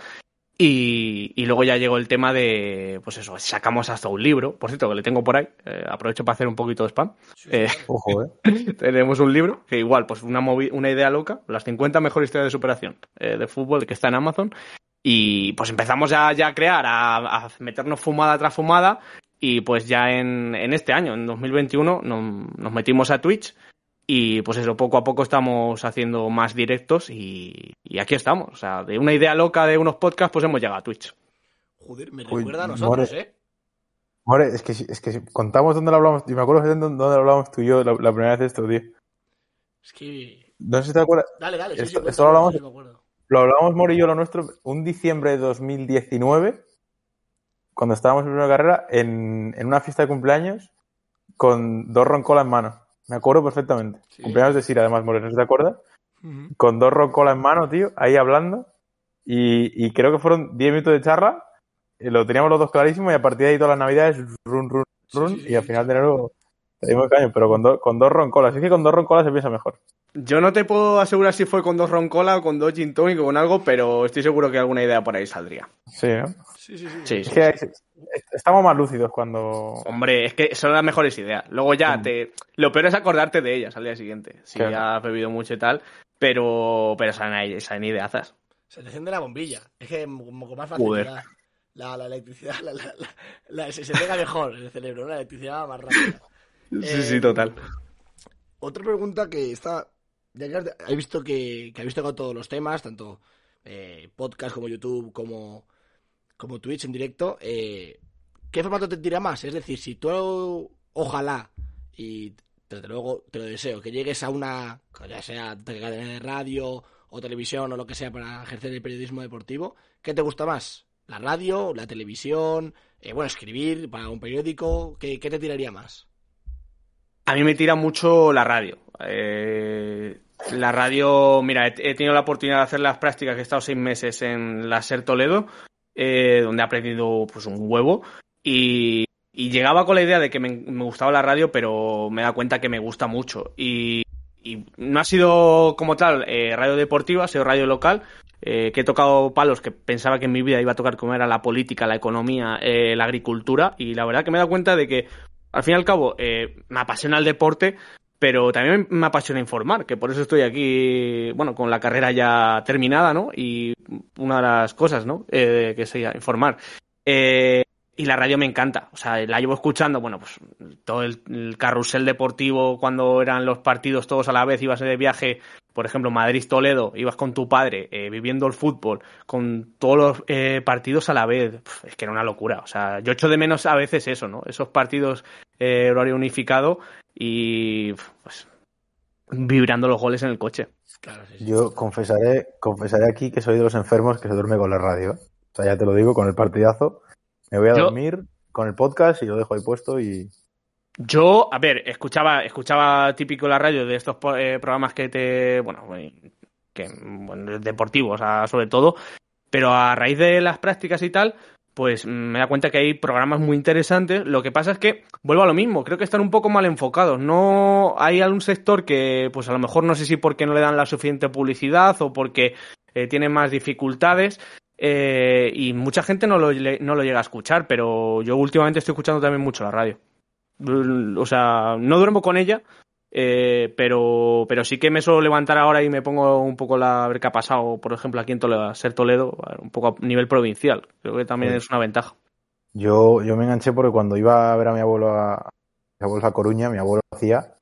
Y, y, luego ya llegó el tema de, pues eso, sacamos hasta un libro, por cierto, que le tengo por ahí, eh, aprovecho para hacer un poquito de spam. Eh, Ojo, ¿eh? tenemos un libro que igual, pues una, una idea loca, las 50 mejores historias de superación eh, de fútbol que está en Amazon. Y pues empezamos ya, ya a crear, a, a, meternos fumada tras fumada y pues ya en, en este año, en 2021, nos, nos metimos a Twitch y pues eso, poco a poco estamos haciendo más directos y, y, aquí estamos. O sea, de una idea loca de unos podcasts, pues hemos llegado a Twitch. Joder, me recuerda a nosotros, more, ¿eh? More, es que, es que si contamos dónde lo hablamos, y me acuerdo de dónde lo hablamos tú y yo la, la, primera vez de esto, tío. Es que... No sé si te acuerdas. Dale, dale, sí, esto, sí, esto lo hablamos, lo hablamos More y yo lo nuestro un diciembre de 2019 cuando estábamos en primera carrera, en, en, una fiesta de cumpleaños con dos roncolas en mano. Me acuerdo perfectamente. Sí. Cumpleaños de Sira, además, Moreno, ¿te acuerdas? Uh -huh. Con dos roncolas en mano, tío, ahí hablando. Y, y creo que fueron 10 minutos de charla. lo teníamos los dos clarísimos y a partir de ahí todas las navidades, run, run, run. Sí, sí, y al final de enero caño, pero con, do, con dos roncolas. Es que con dos roncolas se piensa mejor. Yo no te puedo asegurar si fue con dos roncolas o con dos gin tonic o con algo, pero estoy seguro que alguna idea por ahí saldría. Sí, ¿no? Sí, sí, sí. sí es que estamos más lúcidos cuando. Hombre, es que son las mejores ideas. Luego ya mm. te. Lo peor es acordarte de ellas al día siguiente. Si claro. ya has bebido mucho y tal. Pero. Pero salen, salen ideazas. Se te enciende la bombilla. Es que como más fácil. Joder. La, la, electricidad la, la, se, se pega mejor en el cerebro, ¿no? La electricidad más rápida. Sí, eh, sí, total. Otra pregunta que está. Que he visto que, que habéis tocado todos los temas, tanto eh, podcast como YouTube, como, como Twitch en directo. Eh, ¿Qué formato te tira más? Es decir, si tú, ojalá, y desde luego te lo deseo, que llegues a una, ya sea cadena de radio o televisión o lo que sea para ejercer el periodismo deportivo, ¿qué te gusta más? ¿La radio, la televisión? Eh, bueno, escribir para un periódico, ¿qué, ¿qué te tiraría más? A mí me tira mucho la radio. Eh, la radio, mira, he, tenido la oportunidad de hacer las prácticas, he estado seis meses en la SER Toledo, eh, donde he aprendido pues un huevo. Y, y, llegaba con la idea de que me, me, gustaba la radio, pero me da cuenta que me gusta mucho. Y, y no ha sido como tal eh, radio deportiva, ha sido radio local, eh, que he tocado palos que pensaba que en mi vida iba a tocar como era la política, la economía, eh, la agricultura. Y la verdad que me he dado cuenta de que al fin y al cabo, eh, me apasiona el deporte, pero también me apasiona informar, que por eso estoy aquí, bueno, con la carrera ya terminada, ¿no? Y una de las cosas, ¿no? Eh, que sería informar. Eh, y la radio me encanta, o sea, la llevo escuchando, bueno, pues todo el, el, carrusel deportivo cuando eran los partidos todos a la vez, ibas de viaje, por ejemplo, Madrid-Toledo, ibas con tu padre eh, viviendo el fútbol, con todos los eh, partidos a la vez, es que era una locura, o sea, yo echo de menos a veces eso, ¿no? Esos partidos eh, horario unificado y pues vibrando los goles en el coche. Claro, sí, sí. Yo confesaré, confesaré aquí que soy de los enfermos que se duerme con la radio. O sea, ya te lo digo, con el partidazo. Me voy a Yo- dormir con el podcast y lo dejo ahí puesto y Yo, a ver, escuchaba, escuchaba típico la radio de estos eh, programas que te, bueno, eh, que, bueno, deportivos, sobre todo, Pero a raíz de las prácticas y tal, pues me da cuenta que hay programas muy interesantes. Lo que pasa es que vuelvo a lo mismo, creo que están un poco mal enfocados. No hay algún sector que, pues a lo mejor no sé si porque no le dan la suficiente publicidad o porque eh, tiene más dificultades. Eh, y mucha gente no lo, no lo llega a escuchar, pero yo últimamente estoy escuchando también mucho la radio. O sea, no duermo con ella, eh, pero, pero sí que me suelo levantar ahora y me pongo un poco la, a ver qué ha pasado, por ejemplo, aquí en Toledo, ser Toledo, un poco a nivel provincial. Creo que también es una ventaja. Yo, yo me enganché porque cuando iba a ver a mi abuelo a, mi abuelo a Coruña, mi abuelo hacía,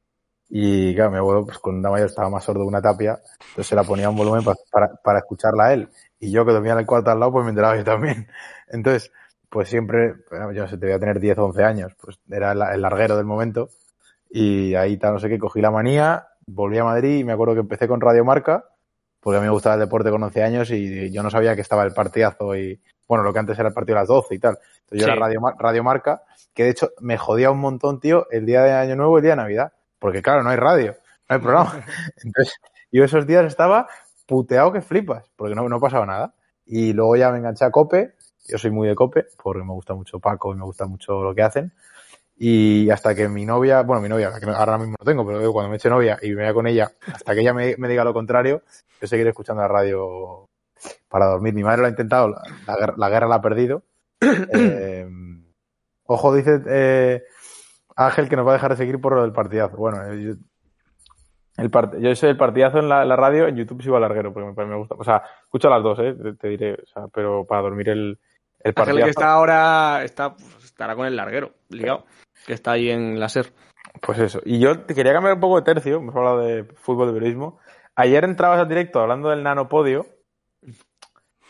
y claro, mi abuelo, pues con una mayor estaba más sordo de una tapia, entonces se la ponía un volumen para, para, escucharla a él. Y yo que dormía en el cuarto al lado, pues me enteraba yo también. Entonces, pues siempre, bueno, yo no sé, te voy a tener 10 o 11 años, pues era el larguero del momento y ahí tal, no sé qué, cogí la manía, volví a Madrid y me acuerdo que empecé con Radio Marca, porque a mí me gustaba el deporte con 11 años y yo no sabía que estaba el partidazo y, bueno, lo que antes era el partido a las 12 y tal. Entonces yo era Radio, Radio Marca, que de hecho me jodía un montón, tío, el día de Año Nuevo y el día de Navidad, porque claro, no hay radio, no hay programa. Entonces, yo esos días estaba puteado que flipas, porque no, no pasaba nada. Y luego ya me enganché a Cope, yo soy muy de Cope, porque me gusta mucho Paco y me gusta mucho lo que hacen. Y hasta que mi novia, bueno, mi novia, que ahora mismo no tengo, pero cuando me eche novia y me vaya con ella, hasta que ella me, diga lo contrario, yo seguiré escuchando la radio para dormir. Mi madre lo ha intentado, la, guerra la ha perdido. Eh, ojo, dice eh, Ángel que nos va a dejar de seguir por lo del partidazo. Bueno, eh, yo, el yo soy el partidazo en la, radio, en YouTube sigo a larguero, porque me, gusta. O sea, escucho las dos, eh, te, diré, o sea, pero para dormir el, el partidazo. Ángel que está ahora, está, estará con el larguero, ligado que está ahí en la SER. Pues eso. Y yo te quería cambiar un poco de tercio, hemos hablado de fútbol, de periodismo. Ayer entrabas al directo hablando del nanopodio.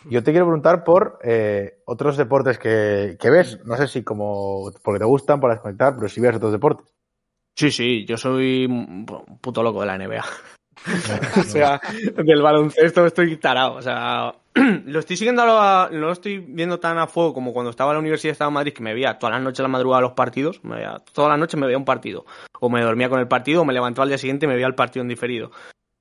Yo te quiero preguntar por eh, otros deportes que, ves. No sé si como porque te gustan para desconectar, pero si ves otros deportes. Sí, sí, yo soy un puto loco de la NBA. o sea, del baloncesto estoy tarado. O sea, lo estoy siguiendo, a lo, no lo estoy viendo tan a fuego como cuando estaba en la Universidad de Estado de Madrid, que me veía todas las noches a la madrugada los partidos, me veía, todas las noches me veía un partido. O me dormía con el partido, o me levantaba al día siguiente y me veía el partido en diferido.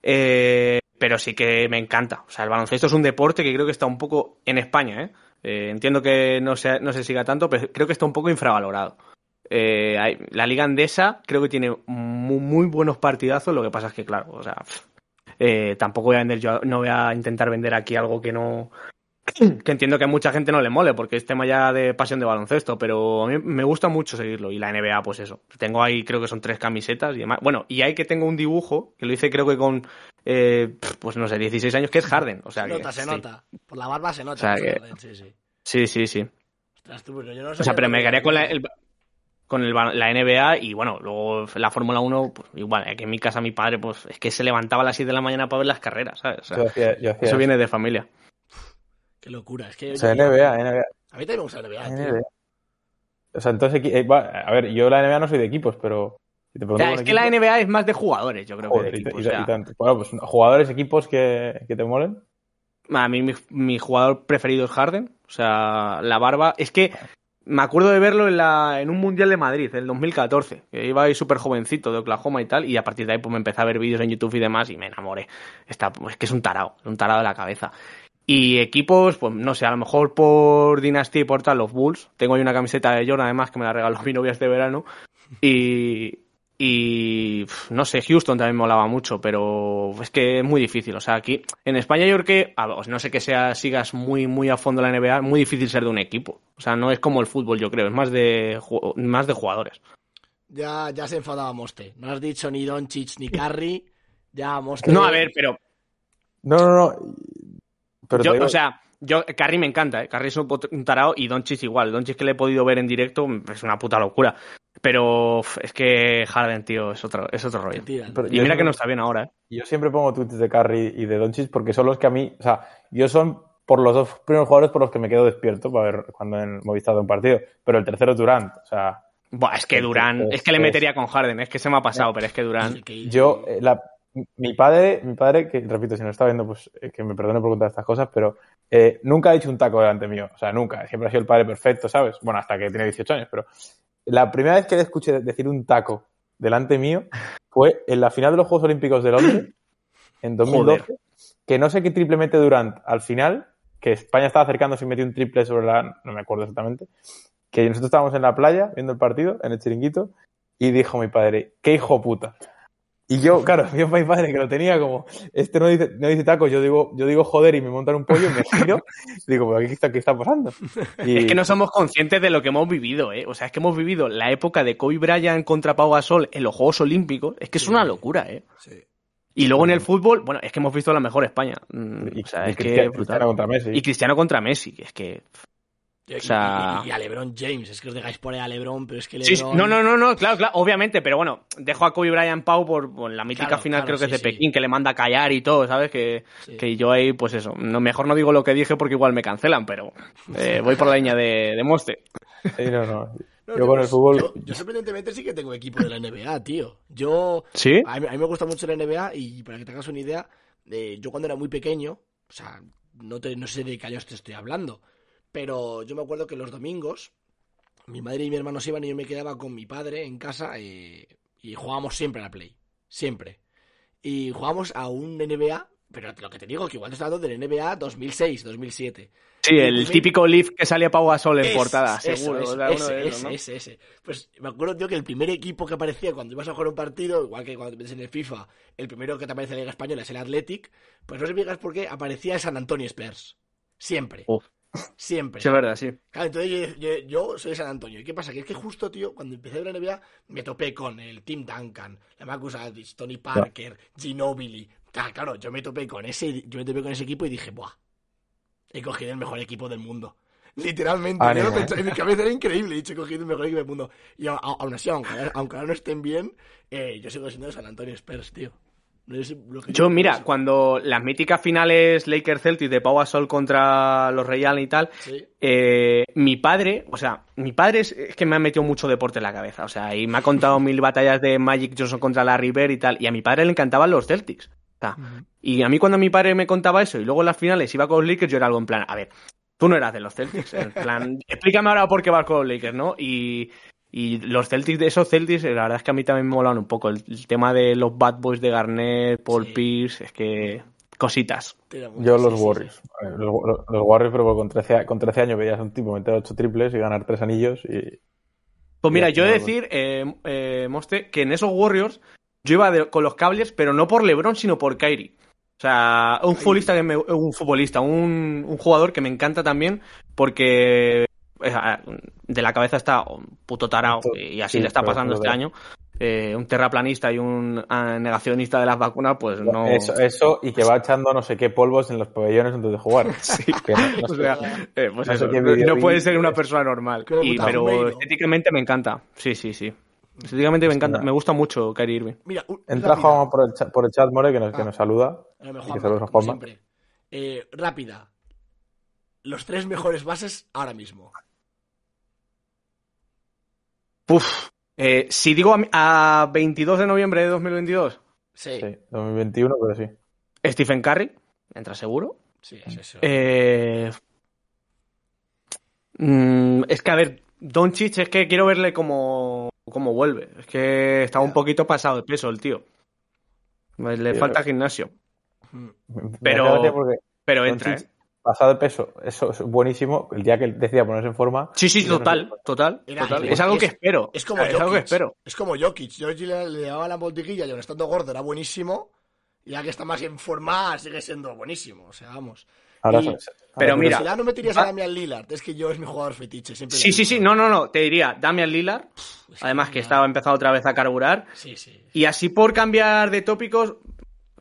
Eh, pero sí que me encanta. O sea, el baloncesto es un deporte que creo que está un poco en España, ¿eh? eh entiendo que no se, no se siga tanto, pero creo que está un poco infravalorado. Eh, la liga andesa creo que tiene muy, muy, buenos partidazos, lo que pasa es que, claro, o sea, eh, tampoco voy a vender, yo no voy a intentar vender aquí algo que no. que entiendo que a mucha gente no le mole, porque es tema ya de pasión de baloncesto, pero a mí me gusta mucho seguirlo. Y la NBA, pues eso. Tengo ahí, creo que son tres camisetas y demás. Bueno, y hay que tengo un dibujo, que lo hice creo que con, eh, pues no sé, 16 años, que es Harden. O sea, se nota, se nota. Por la barba se nota. sí, sí. Sí, sí, sí. o sea, pero me quedaría con la, el, con el, la NBA y bueno, luego la Fórmula 1, pues igual, aquí en mi casa mi padre, pues es que se levantaba a las 7 de la mañana para ver las carreras, ¿sabes? eso viene de familia. Qué locura, es que... O sea, NBA, NBA. A mí también me gusta la NBA, O sea, entonces, eh, a ver, yo la NBA no soy de equipos, pero... es que la NBA es más de jugadores, yo creo que de equipos. Bueno, pues jugadores, equipos que, que te molen. A mí mi, mi, jugador preferido es Harden. O sea, la barba. Es que me acuerdo de verlo en, la, en un Mundial de Madrid, el 2014, que iba ahí súper jovencito de Oklahoma y tal, y a partir de ahí pues me empecé a ver vídeos en YouTube y demás y me enamoré. Está, es que es un tarado, un tarado de la cabeza. Y equipos, pues no sé, a lo mejor por Dynasty y por tal, los Bulls. Tengo ahí una camiseta de Jordan además que me la regaló mi novia este verano. Y, y no sé, Houston también me molaba mucho, pero es que es muy difícil. O sea, aquí en España yo creo que, no sé que sea, sigas muy, muy a fondo la NBA, muy difícil ser de un equipo. O sea, no es como el fútbol, yo creo, es más de, más de jugadores. Ya, ya se enfadaba Moste. No has dicho ni Doncic ni Curry. Ya Moste. No, a ver, pero. No, no, no. Pero O sea, yo, Carry me encanta, ¿eh? Carry es un tarao y Doncic igual. Doncic que le he podido ver en directo es una puta locura. Pero es que Harden, tío, es otro, es otro rollo. y mira que no está bien ahora, ¿eh? Yo siempre pongo tweets de Carry y de Doncic porque son los que a mí, o sea, yo son por los dos primeros jugadores por los que me quedo despierto para ver cuando en Movistar de un partido. Pero el tercero es Durant, o sea... Buah, es que Durant, es que le metería con Harden, es que se me ha pasado, pero es que Durant... Yo, eh, la, mi padre, mi padre, que repito, si no está viendo, pues eh, que me perdone por contar estas cosas, pero eh, nunca ha dicho un taco delante mío. O sea, nunca. Siempre ha sido el padre perfecto, ¿sabes? Bueno, hasta que tiene 18 años, pero la primera vez que le escuché decir un taco delante mío fue en la final de los Juegos Olímpicos de Londres, en 2012, que no sé qué triple mete Durant al final, que España estaba acercándose y metió un triple sobre la, no me acuerdo exactamente, que nosotros estábamos en la playa viendo el partido, en el chiringuito, y dijo mi padre, qué hijo puta. Y yo, claro, mi padre que lo tenía como, este no dice, no dice taco, yo digo, yo digo joder y me montan un pollo, me giro, y digo, ¿pero qué está, qué está pasando? Es que no somos conscientes de lo que hemos vivido, ¿eh? O sea, es que hemos vivido la época de Kobe Bryant contra Pau Gasol en los Juegos Olímpicos, es que es una locura, ¿eh? Sí. Y luego en el fútbol, bueno, es que hemos visto la mejor España. Mm, y, o sea, es que Cristiano contra Messi. Y Cristiano contra Messi, es que o sea... y, a LeBron James, es que os dejáis por ahí a LeBron, pero es que LeBron... Sí, no, no, no, no, claro, claro, obviamente, pero bueno, dejo a Kobe Bryant Pau por, la mítica final, creo que es de Pekín, que le manda a callar y todo, ¿sabes? Que, que yo ahí, pues eso, no, mejor no digo lo que dije porque igual me cancelan, pero eh, voy por la línea de, de Moste. Sí, no, no. yo con el fútbol. Yo, sorprendentemente sí que tengo equipo de la NBA, tío. Yo. ¿Sí? A mí, me gusta mucho la NBA y para que te hagas una idea, eh, yo cuando era muy pequeño, o sea, no, te, no sé de qué años te estoy hablando, pero yo me acuerdo que los domingos mi madre y mi hermano se iban y yo me quedaba con mi padre en casa eh, y jugábamos siempre a la Play. Siempre. Y jugábamos a un NBA, pero lo que te digo, que igual te estás hablando del NBA 2006, 2007. Sí, el típico Leaf que salía Pau Gasol en portada, seguro. ese, ese, ese, ese, Pues me acuerdo, tío, que el primer equipo que aparecía cuando ibas a jugar un partido, igual que cuando te metes en el FIFA, el primero que te aparece en la Liga Española es el Athletic, pues no sé me digas por qué aparecía el San Antonio Spurs. Siempre. Siempre. Sí, es verdad, sí. Claro, entonces yo, soy de San Antonio. ¿Y qué pasa? Que es que justo, tío, cuando empecé a ver la NBA, me topé con el Tim Duncan, la Marcus Aldridge, Tony Parker, Ginobili. Claro, claro, yo me topé con ese, yo me topé con ese equipo y dije, ¡buah! He cogido el mejor equipo del mundo. Literalmente, en mi cabeza era increíble, he cogido el mejor equipo del mundo. Y aún así, aunque, aunque ahora no estén bien, eh, yo sigo siendo de San Antonio Spurs, tío yo, mira, cuando las míticas finales Lakers Celtics de Pau Gasol contra los Real y tal, eh, mi padre, o sea, mi padre es, que me ha metido mucho deporte en la cabeza, o sea, y me ha contado mil batallas de Magic Johnson contra la River y tal, y a mi padre le encantaban los Celtics. Y a mí cuando mi padre me contaba eso y luego en las finales iba con los Lakers, yo era algo en plan, a ver, tú no eras de los Celtics, en plan, explícame ahora por qué vas con los Lakers, ¿no? Y, y los Celtics, de esos Celtics, la verdad es que a mí también me molan un poco. El, tema de los Bad Boys de Garnett, Paul Pierce, es que cositas. Yo los Warriors. Los, Warriors, pero con 13, con 13 años veías a un tipo meter 8 triples y ganar 3 anillos. y Pues mira, yo he de decir, eh, eh, Moste, que en esos Warriors yo iba con los cables, pero no por LeBron, sino por Kyrie. O sea, un futbolista, que me, un, futbolista un, un, jugador que me encanta también porque de la cabeza está un puto tarao y así le está pasando este año. Eh, un terraplanista y un ah, negacionista de las vacunas, pues no. Eso, y que va echando no sé qué polvos en los pabellones antes de jugar. no, puede ser una persona normal. pero estéticamente me encanta. Sí, sí, sí. Estéticamente me encanta, me gusta mucho Kyrie Irving. Mira, Entra Juan por el, chat, por el chat, More, que nos, que nos saluda. Eh, rápida. Los tres mejores bases ahora mismo. Puf. Eh, si digo a, 22 de noviembre de 2022. Sí. 2021, pero sí. Stephen Curry, entra seguro. Sí, es eso. Eh, mm, es que, a ver, Doncic es que quiero verle cómo, cómo vuelve. Es que está un poquito pasado de peso el tío. Le falta gimnasio. Pero, pero entra, ¿eh? Pasado de peso, eso es buenísimo. El día que decía ponerse en forma. Sí, sí, total, total, Es algo que espero. Es como es algo que espero. Es como Jokic. Jokic le, le daba la voltiquilla y aún estando gordo era buenísimo. Y ya que está más en forma, sigue siendo buenísimo. O sea, vamos. pero mira. Si ya no meterías a Damian Lillard, es que yo es mi jugador fetiche. Siempre sí, sí, sí. No, no, no. Te diría Damian Lillard. además que estaba empezado otra vez a carburar. Sí, sí. Y así por cambiar de tópicos,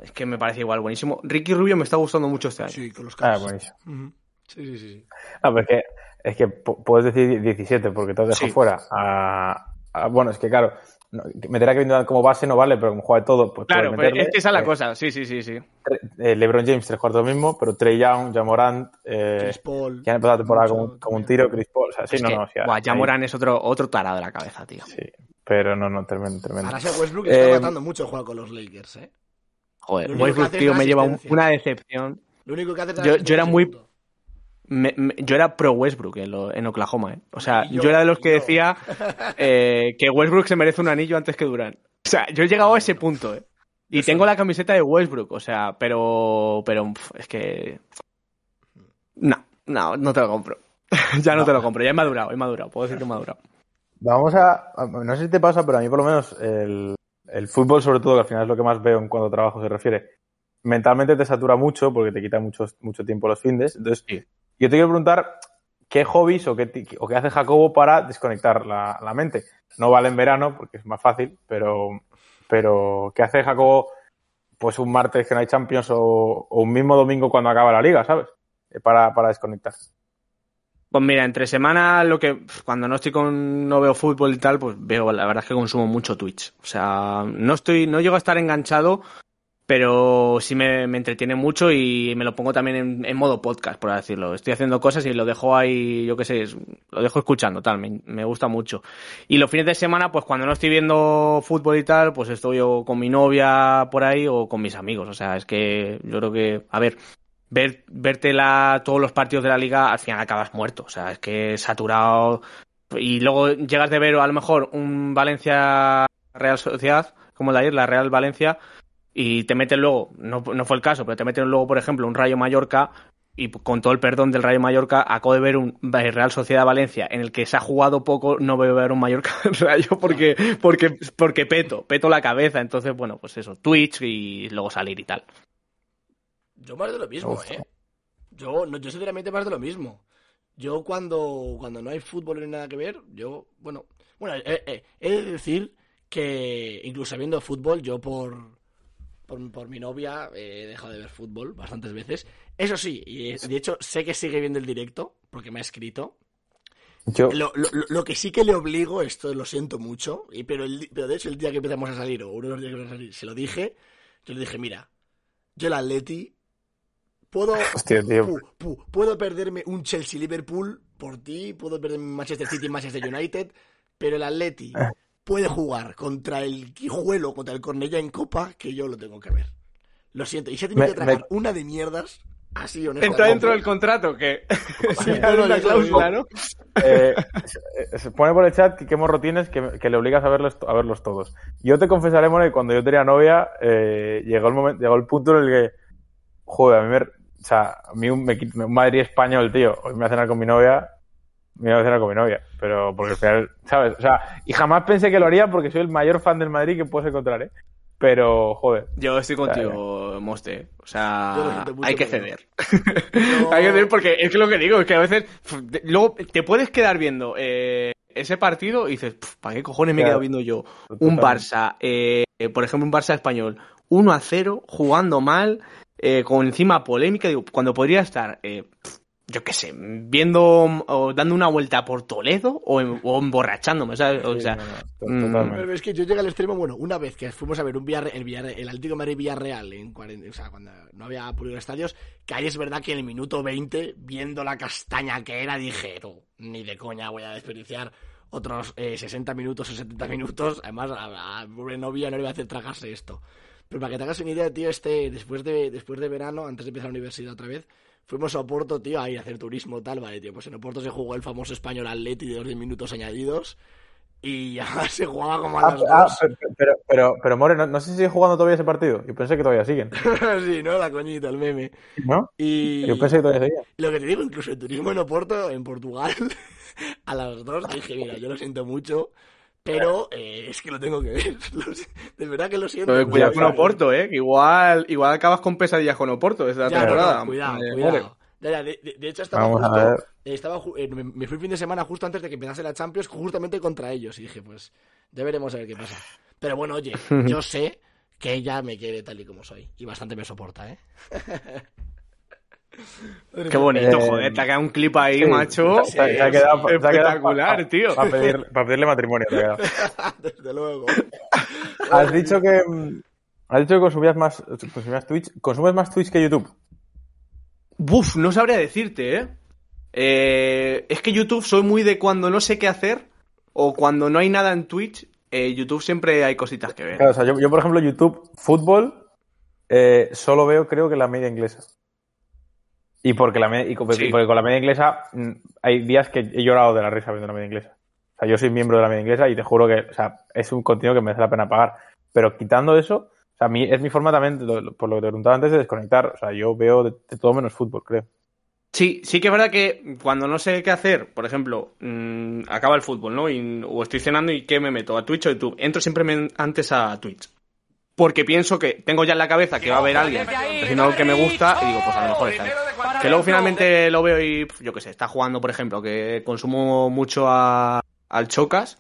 es que me parece igual, buenísimo. Ricky Rubio me está gustando mucho este año. Sí, con los Ah, buenísimo. Sí, sí, sí. Ah, pero es que, es que puedes decir 17 porque te has dejado fuera. A, bueno, es que claro, meter a Kevin como base no vale, pero como juega de todo, pues Claro, pero es que esa es la cosa, sí, sí, sí, sí. Eh, LeBron James, tres cuartos mismo, pero Trey Young, Jamorant, eh, Chris Paul, que han empezado la temporada como, como, un tiro, Chris Paul, o sea, sí, no, no, o sea, Jamorant es otro, otro tarado de la cabeza, tío. Sí, pero no, no, tremendo, tremendo. Ahora Westbrook está eh, matando mucho el juego con los Lakers, eh. Joder, Westbrook, tío, me lleva una decepción. Lo único que hace yo, yo era muy. yo era pro Westbrook en, Oklahoma, ¿eh? O sea, yo, era de los que decía eh, que Westbrook se merece un anillo antes que Durant. O sea, yo he llegado a ese punto, ¿eh? Y tengo la camiseta de Westbrook, o sea, pero. Pero es que. No, no, no te lo compro. ya no, te lo compro, ya he madurado, he madurado, puedo decir que he madurado. Vamos a, no sé si te pasa, pero a mí por lo menos el, el fútbol sobre todo, que al final es lo que más veo en cuanto a trabajo se refiere, mentalmente te satura mucho porque te quita mucho, mucho tiempo los findes. Entonces, yo te quiero preguntar qué hobbies o qué, o qué hace Jacobo para desconectar la, la, mente. No vale en verano porque es más fácil, pero, pero ¿qué hace Jacobo pues un martes que no hay Champions o, o un mismo domingo cuando acaba la liga, ¿sabes? Para, para desconectar. Pues mira, entre semana lo que cuando no estoy con no veo fútbol y tal, pues veo, la verdad es que consumo mucho Twitch. O sea, no estoy, no llego a estar enganchado, pero sí me, entretiene mucho y me lo pongo también en, en, modo podcast, por decirlo. Estoy haciendo cosas y lo dejo ahí, yo qué sé, lo dejo escuchando, tal, me, me, gusta mucho. Y los fines de semana, pues cuando no estoy viendo fútbol y tal, pues estoy o con mi novia por ahí o con mis amigos. O sea, es que yo creo que, a ver, ver, verte la, todos los partidos de la liga, al final acabas muerto. O sea, es que saturado. Y luego llegas de ver a lo mejor un Valencia Real Sociedad, como el de ayer, la Real Valencia, y te meten luego, no, no fue el caso, pero te meten luego, por ejemplo, un Rayo Mallorca, y con todo el perdón del Rayo Mallorca, acabo de ver un Real Sociedad Valencia en el que se ha jugado poco, no veo ver un Mallorca Rayo porque, porque, porque peto, peto la cabeza. Entonces, bueno, pues eso, Twitch y luego salir y tal. Yo más de lo mismo, ¿eh? Yo, no, yo sinceramente más de lo mismo. Yo cuando, cuando no hay fútbol ni nada que ver, yo, bueno, bueno, eh, eh, he de decir que incluso viendo fútbol, yo por, por, por, mi novia he dejado de ver fútbol bastantes veces. Eso sí, y de hecho sé que sigue viendo el directo, porque me ha escrito. Yo... Lo, lo, lo, que sí que le obligo, esto lo siento mucho, y, pero, el, pero de hecho el día que empezamos a salir, o uno de los días que empezamos a salir, se lo dije, yo le dije, mira, yo el Atleti Puedo, Hostia, pu, pu, puedo perderme un Chelsea-Liverpool por ti, puedo perderme un Manchester City-Manchester United, pero el Atleti puede jugar contra el Quijuelo, contra el Cornella en Copa, que yo lo tengo que ver. Lo siento, y se tiene que tragar me... una de mierdas así, honesto. Entra dentro del contrato, que sí, no, una cláusula, ¿no? Eh, se pone por el chat que qué morro tienes que, que, le obligas a verlos, a verlos todos. Yo te confesaré, Mona, que cuando yo tenía novia, eh, llegó el momento, llegó el punto en el que, joder, a mí me, o sea, a mí un, un Madrid español, tío, hoy me voy a cenar con mi novia, me voy a cenar con mi novia, pero porque al final, ¿sabes? O sea, y jamás pensé que lo haría porque soy el mayor fan del Madrid que puedes encontrar, ¿eh? Pero, joder. Yo estoy contigo, Moste. O sea, hay que ceder. No. hay que ceder porque es que lo que digo, es que a veces luego te puedes quedar viendo eh, ese partido y dices, ¿para qué cojones me he quedado viendo yo? Un Barça, eh, por ejemplo, un Barça español, 1 a 0, jugando mal, eh, con encima polémica, digo, cuando podría estar, eh, yo qué sé, viendo o dando una vuelta por Toledo o, en, o emborrachándome, ¿sabes? O sea, sí, no, no, mm. es que yo llegué al extremo, bueno, una vez que fuimos a ver un Villarreal, el, Villarreal, el Atlético Madrid Villarreal, en 40, o sea, cuando no había público estadios, que ahí es verdad que en el minuto 20, viendo la castaña que era, dije, no, ni de coña voy a desperdiciar otros eh, 60 minutos o 70 minutos, además a, a pobre novia no le voy a hacer tragarse esto. Pero para que te hagas una idea, tío, este, después de, después de verano, antes de empezar la universidad otra vez, fuimos a Oporto, tío, ahí a hacer turismo, tal, vale, tío. Pues en Oporto se jugó el famoso español Atleti de los 10 minutos añadidos. Y ya se jugaba como a las ah, dos. Ah, pero, pero, pero, More, no, no, sé si sigue jugando todavía ese partido. Yo pensé que todavía siguen. sí, ¿no? La coñita, el meme. ¿No? Y... Yo pensé que todavía seguía. Lo que te digo, incluso el turismo en Oporto, en Portugal, a las dos, dije, mira, yo lo siento mucho. Pero eh, es que lo tengo que ver. De verdad que lo siento. Pero cuidado con Oporto, ¿eh? Que igual, igual acabas con pesadillas con Oporto esta ya, temporada. No, cuidado, eh, cuidado. Ya, de, de, de, hecho, estaba Vamos justo, estaba, eh, me, me, fui el fin de semana justo antes de que empezase la Champions, justamente contra ellos. Y dije, pues, ya veremos a ver qué pasa. Pero bueno, oye, yo sé que ella me quiere tal y como soy. Y bastante me soporta, ¿eh? Qué bonito, eh, joder, te ha quedado un clip ahí, sí, macho. Se, ha quedado, espectacular, pa, tío. Para pedir, pa pedirle matrimonio, te ha quedado. Desde luego. Has dicho que. Has dicho que consumías más, consumías Twitch. ¿Consumes más Twitch que YouTube? Buf, no sabría decirte, ¿eh? ¿eh? Es que YouTube soy muy de cuando no sé qué hacer o cuando no hay nada en Twitch. Eh, YouTube siempre hay cositas que ver. Claro, o sea, yo, yo por ejemplo, YouTube, fútbol, eh, solo veo, creo que la media inglesa. Y porque, la media, y porque, sí. porque con la media inglesa mm, hay días que he llorado de la risa viendo la media inglesa. O sea, yo soy miembro de la media inglesa y te juro que o sea, es un contenido que merece la pena pagar. Pero quitando eso, o sea, a mí es mi forma también, por lo que te preguntaba antes, de desconectar. O sea, yo veo de, de todo menos fútbol, creo. Sí, sí que es verdad que cuando no sé qué hacer, por ejemplo, mmm, acaba el fútbol, ¿no? Y, o estoy cenando y ¿qué me meto? ¿A Twitch o YouTube? Entro siempre antes a Twitch. Porque pienso que tengo ya en la cabeza que va a haber alguien haciendo algo que me gusta y digo, pues a lo mejor está ahí. Que luego finalmente lo veo y, yo qué sé, está jugando, por ejemplo, que consumo mucho a, al Chocas.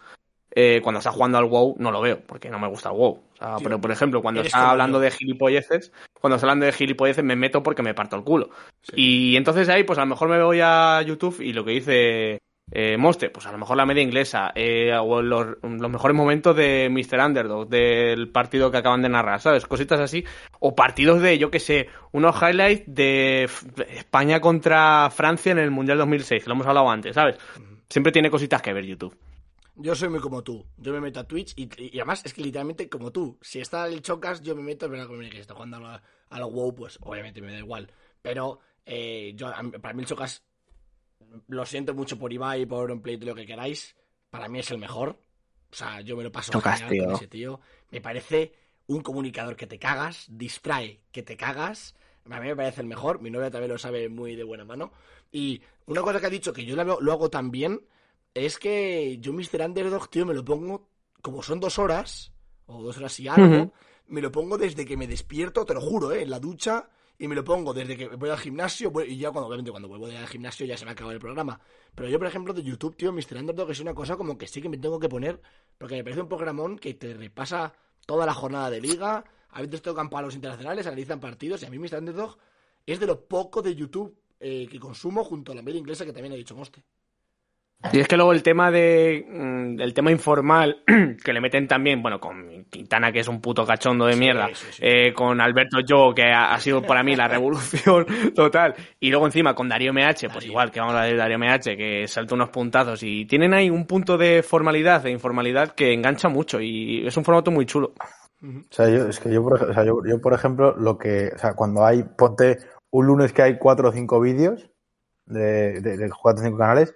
Eh, cuando está jugando al WoW no lo veo, porque no me gusta el WoW. O sea, pero por ejemplo, cuando está hablando de gilipolleces, cuando está hablando de gilipolleces me meto porque me parto el culo. Y entonces ahí, pues a lo mejor me voy a YouTube y lo que dice eh, Monster, pues a lo mejor la media inglesa, eh, o los, los, mejores momentos de Mr. Underdog, del partido que acaban de narrar, ¿sabes? Cositas así, o partidos de, yo que sé, unos highlights de España contra Francia en el Mundial 2006, que lo hemos hablado antes, ¿sabes? Siempre tiene cositas que ver YouTube. Yo soy muy como tú. Yo me meto a Twitch y, y, además es que literalmente como tú. Si está el Chocas, yo me meto, pero como que está jugando a, a lo WoW, pues obviamente me da igual. Pero eh, yo, para mí el Chocas, lo siento mucho por Ibai, por Auronplay, lo que queráis. Para mí es el mejor. O sea, yo me lo paso Chocas, genial con ese tío. Me parece un comunicador que te cagas, distrae que te cagas. A mí me parece el mejor. Mi novia también lo sabe muy de buena mano. Y una cosa que ha dicho que yo lo, hago también es que yo Mr. Underdog, tío, me lo pongo, como son dos horas, o dos horas y algo, uh -huh. me lo pongo desde que me despierto, te lo juro, ¿eh? En la ducha, y me lo pongo desde que voy al gimnasio, y ya cuando, obviamente, cuando vuelvo al gimnasio ya se me ha acabado el programa. Pero yo, por ejemplo, de YouTube, tío, Mr. Underdog es una cosa como que sí que me tengo que poner, porque me parece un programón que te repasa toda la jornada de liga, a veces tocan palos internacionales, analizan partidos, y a mí Mr. Underdog es de lo poco de YouTube eh, que consumo junto a la media inglesa que también ha dicho Moste. Y es que luego el tema de mm, el tema informal que le meten también, bueno, con Quintana que es un puto cachondo de mierda, sí, sí, sí. Eh, con Alberto Yo que ha, ha, sido para mí la revolución total, y luego encima con Darío MH, pues Darío. igual que vamos a decir Darío MH que salta unos puntazos y tienen ahí un punto de formalidad, de informalidad que engancha mucho y es un formato muy chulo. O sea, yo, es que yo, por, o sea, yo, yo, por ejemplo, lo que, o sea, cuando hay, ponte un lunes que hay cuatro o cinco vídeos de, de, de cuatro o cinco canales,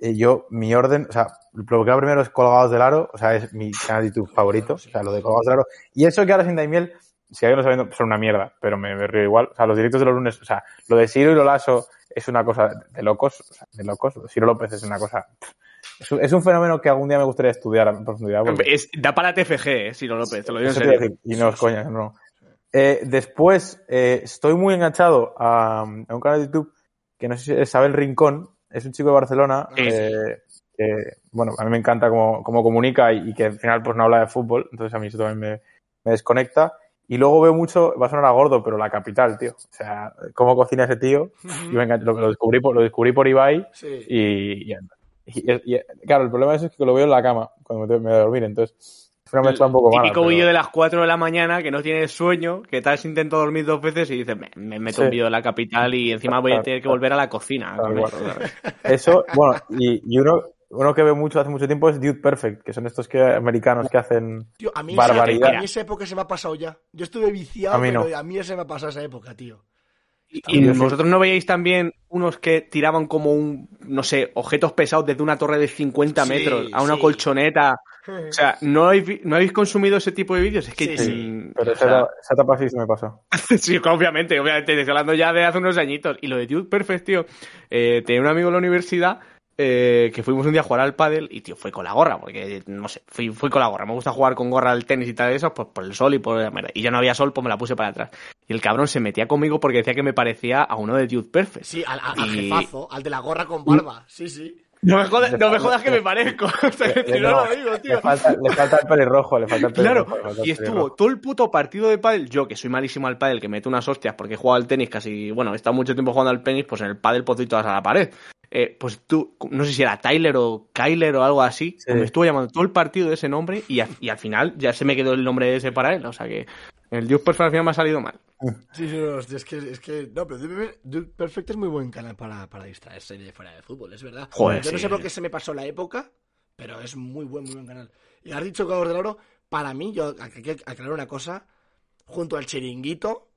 eh, yo, mi orden, o sea, lo que va primero es Colgados del Aro, o sea, es mi canal de YouTube favorito, o sea, lo de Colgados del Aro. Y eso que ahora sin Daimiel, si alguien no sabiendo, son una mierda, pero me, me, río igual. O sea, los directos de los lunes, o sea, lo de Ciro y lo Lasso es una cosa de locos, o sea, de locos. Ciro López es una cosa. Es un, fenómeno que algún día me gustaría estudiar en profundidad. Porque... Es, da para TFG, eh, Ciro López, te lo digo en serio. Decir, y no es coña, no. Eh, después, eh, estoy muy enganchado a, a, un canal de YouTube que no sé si es Isabel Rincón, es un chico de Barcelona, sí, eh, que, bueno, a mí me encanta cómo, cómo comunica y, y, que al final pues no habla de fútbol, entonces a mí eso también me, me, desconecta. Y luego veo mucho, va a sonar a gordo, pero la capital, tío. O sea, cómo cocina ese tío. Uh -huh. y me encanta, lo, lo, descubrí por, lo descubrí por Ibai. Sí. Y, y, y, claro, el problema es que lo veo en la cama cuando me, me voy a dormir, entonces es una mezcla un poco mala. Típico pero... de las 4 de la mañana que no tienes sueño, que tal vez intento dormir dos veces y dices, me, me meto sí. un vídeo de la capital y encima voy a tener que volver a la cocina. Eso, bueno, y, y uno, uno que veo mucho hace mucho tiempo es Dude Perfect, que son estos que, americanos que hacen tío, a mí barbaridad. Esa, a mí esa época se me ha pasado ya. Yo estuve viciado, a mí no. pero a mí se me ha pasado esa época, tío. ¿Y, vosotros no veíais también unos que tiraban como un, no sé, objetos pesados desde una torre de 50 sí, metros a una sí. colchoneta? O sea, ¿no habéis, ¿no habéis consumido ese tipo de vídeos? Es que... Sí, sí. Pero esa, sea... esa etapa sí se me pasó. sí, obviamente, obviamente. Estoy hablando ya de hace unos añitos. Y lo de Dude Perfect, tío. Eh, tenía un amigo en la universidad eh, que fuimos un día a jugar al pádel y, tío, fue con la gorra, porque, no sé, fui, fui con la gorra. Me gusta jugar con gorra al tenis y tal de eso, pues por el sol y por la mierda. Y ya no había sol, pues me la puse para atrás. Y el cabrón se metía conmigo porque decía que me parecía a uno de Dude Perfect. Sí, al, al, y... jefazo, al de la gorra con barba, sí, sí. No me, jodas, no me jodas que me parezco. O sea, le, no, lo digo, tío. Le falta, le falta el pelirrojo, le falta el pelirrojo. Claro, y estuvo todo el puto partido de pádel, yo que soy malísimo al pádel, que meto unas hostias porque he jugado al tenis casi, bueno, he estado mucho tiempo jugando al tenis, pues en el pádel pues todas a la pared. Eh, pues tú, no sé si era Tyler o Kyler o algo así, sí. me estuvo llamando todo el partido de ese nombre y, a, y, al final ya se me quedó el nombre de ese para él, o sea que el Duke Perfect al final me ha salido mal. Sí, sí, no, es que, es que, no, pero Duke Perfect es muy buen canal para, para distraerse de fuera de fútbol, es verdad. Joder, Yo no sí, sé por qué se me pasó la época, pero es muy buen, muy buen canal. Y has dicho Jugador del Oro, para mí, yo hay que aclarar una cosa, junto al Chiringuito,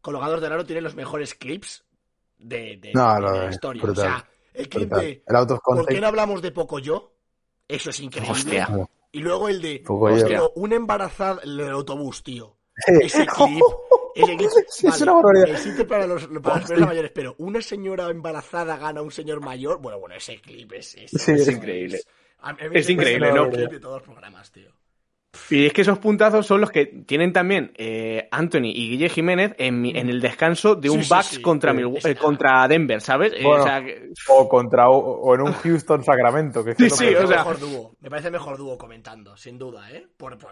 Colgador del Oro tiene los mejores clips de, de, no, de, no, de la historia. O sea, el clip de el out of ¿Por qué no hablamos de poco yo? Eso es increíble. Hostia. Y luego el de hostia, un embarazada el autobús, tío. Ese clip es una barbaridad. Existe para, los, para las personas mayores, pero una señora embarazada gana a un señor mayor. Bueno, bueno, ese clip es, es, increíble. Es, increíble, ¿no? todos los programas, tío. Y es que esos puntazos son los que tienen también eh, Anthony y Guille Jiménez en, en, el descanso de un Bucks contra, eh, contra Denver, ¿sabes? Eh, o, contra o, en un Houston Sacramento. Que sí, sí, o sea. Mejor dúo. Me parece mejor dúo comentando, sin duda, ¿eh? Por, por,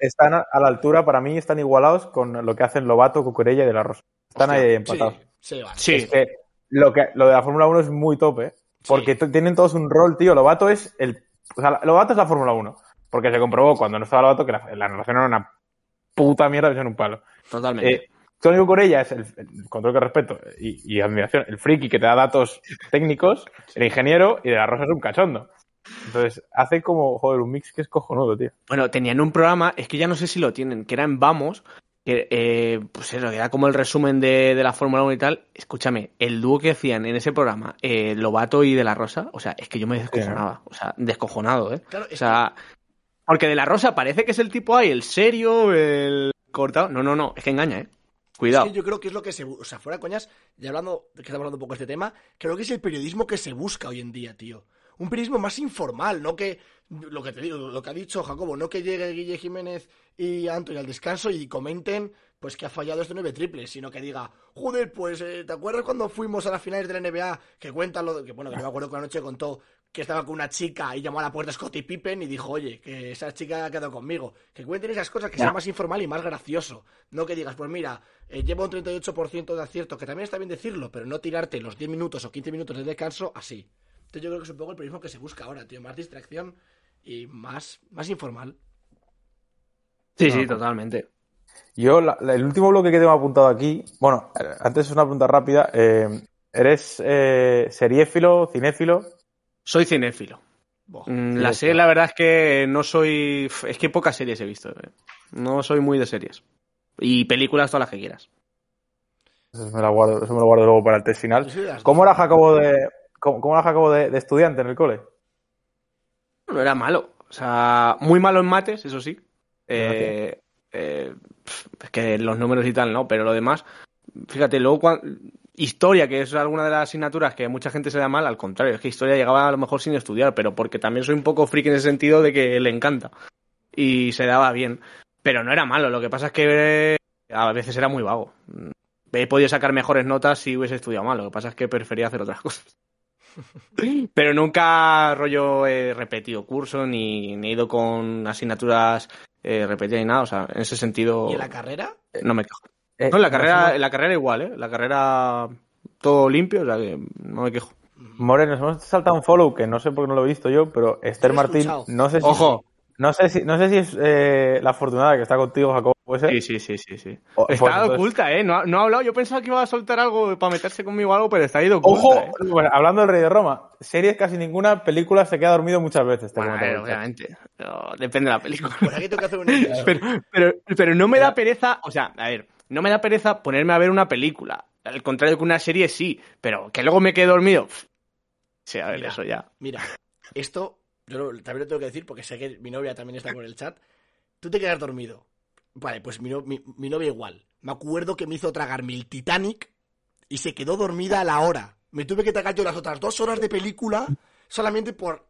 están a la altura, para mí, están igualados con lo que hacen Lobato, Cucurella y De La Rosa. Están ahí empatados. Sí, sí, Es que lo, que lo de la Fórmula 1 es muy top, ¿eh? Porque tienen todos un rol, tío. Lobato es el o sea, Lobato es la Fórmula 1. Porque se comprobó cuando no estaba Lobato que la, la narración era una puta mierda en un palo. Totalmente. Eh, Tony Corella es el, control que respeto y, y, admiración, el friki que te da datos técnicos, el ingeniero y de la Rosa es un cachondo. Entonces, hace como, joder, un mix que es cojonudo, tío. Bueno, tenían un programa, es que ya no sé si lo tienen, que era en Vamos, que, eh, pues eso, que era como el resumen de, de la Fórmula 1 y tal. Escúchame, el dúo que hacían en ese programa, eh, Lobato y De La Rosa, o sea, es que yo me descojonaba, o sea, descojonado, ¿eh? o sea, porque De La Rosa parece que es el tipo ahí, el serio, el cortado. No, no, no, es que engaña, ¿eh? Cuidado. Es que yo creo que es lo que se. O sea, fuera coñas, ya hablando, que estamos hablando un poco de este tema, creo que es el periodismo que se busca hoy en día, tío. Un periodismo más informal, no que. Lo que te digo, lo que ha dicho Jacobo, no que llegue Guille Jiménez y Antonio al descanso y comenten pues que ha fallado este nueve triples, sino que diga, joder, pues, eh, ¿te acuerdas cuando fuimos a las finales de la NBA? Que cuentan lo de, que bueno, que no me acuerdo que la noche contó que estaba con una chica y llamó a la puerta Scottie Pippen y dijo, oye, que esa chica ha quedado conmigo. Que cuenten esas cosas, que sea más informal y más gracioso. No que digas, pues mira, eh, llevo un 38% de acierto, que también está bien decirlo, pero no tirarte los 10 minutos o 15 minutos de descanso así. Entonces yo creo que es un poco el periodismo que se busca ahora, tío. Más distracción y más, más informal. Sí, sí, totalmente. Yo, el último bloque que tengo apuntado aquí, bueno, antes es una pregunta rápida. Eh, ¿Eres eh, seriéfilo, cinéfilo? Soy cinéfilo. Mm, la serie, la verdad es que no soy. Es que pocas series he visto. Eh. No soy muy de series. Y películas, todas las que quieras. Eso me, lo guardo, eso me lo guardo luego para el test final. ¿Cómo era Jacobo de, cómo, era Jacobo de, estudiante en el cole? No era malo. O sea, muy malo en mates, eso sí. Eh, eh, es que los números y tal, no, pero lo demás. Fíjate, luego cuando, Historia, que es alguna de las asignaturas que mucha gente se da mal, al contrario, es que historia llegaba a lo mejor sin estudiar, pero porque también soy un poco friki en ese sentido de que le encanta. Y se daba bien. Pero no era malo, lo que pasa es que a veces era muy vago. He podido sacar mejores notas si hubiese estudiado mal, lo que pasa es que prefería hacer otras cosas. Pero nunca rollo he repetido curso ni, he ido con asignaturas eh, repetidas ni nada, o sea, en ese sentido. ¿Y en la carrera? No me quejo. Eh, no, la carrera, la carrera igual, ¿eh? La carrera todo limpio, o sea que no me quejo. Moreno, nos hemos saltado un follow que no sé por qué no lo he visto yo, pero Esther Martín, no sé si. Ojo. No sé si, no sé si es eh, la afortunada que está contigo, Jacobo. Sí, sí, sí, sí, sí. está pues oculta, ¿eh? No, no, ha hablado. Yo pensaba que iba a soltar algo para meterse conmigo o algo, pero está ido oculta. Ojo, ¿eh? bueno, hablando del Rey de Roma, series casi ninguna, película se queda dormido muchas veces. Bueno, obviamente. depende de la película. pero, pero, pero, no me da pereza, o sea, a ver, no me da pereza ponerme a ver una película. Al contrario que una serie sí, pero que luego me quede dormido. Sí, a ver, eso ya. Mira, esto yo también lo tengo que decir porque sé que mi novia también está con el chat. Tú te quedas dormido. Vale, pues mi, novia igual. Me acuerdo que me hizo tragarme el Titanic y se quedó dormida a la hora. Me tuve que tragar yo las otras dos horas de película solamente por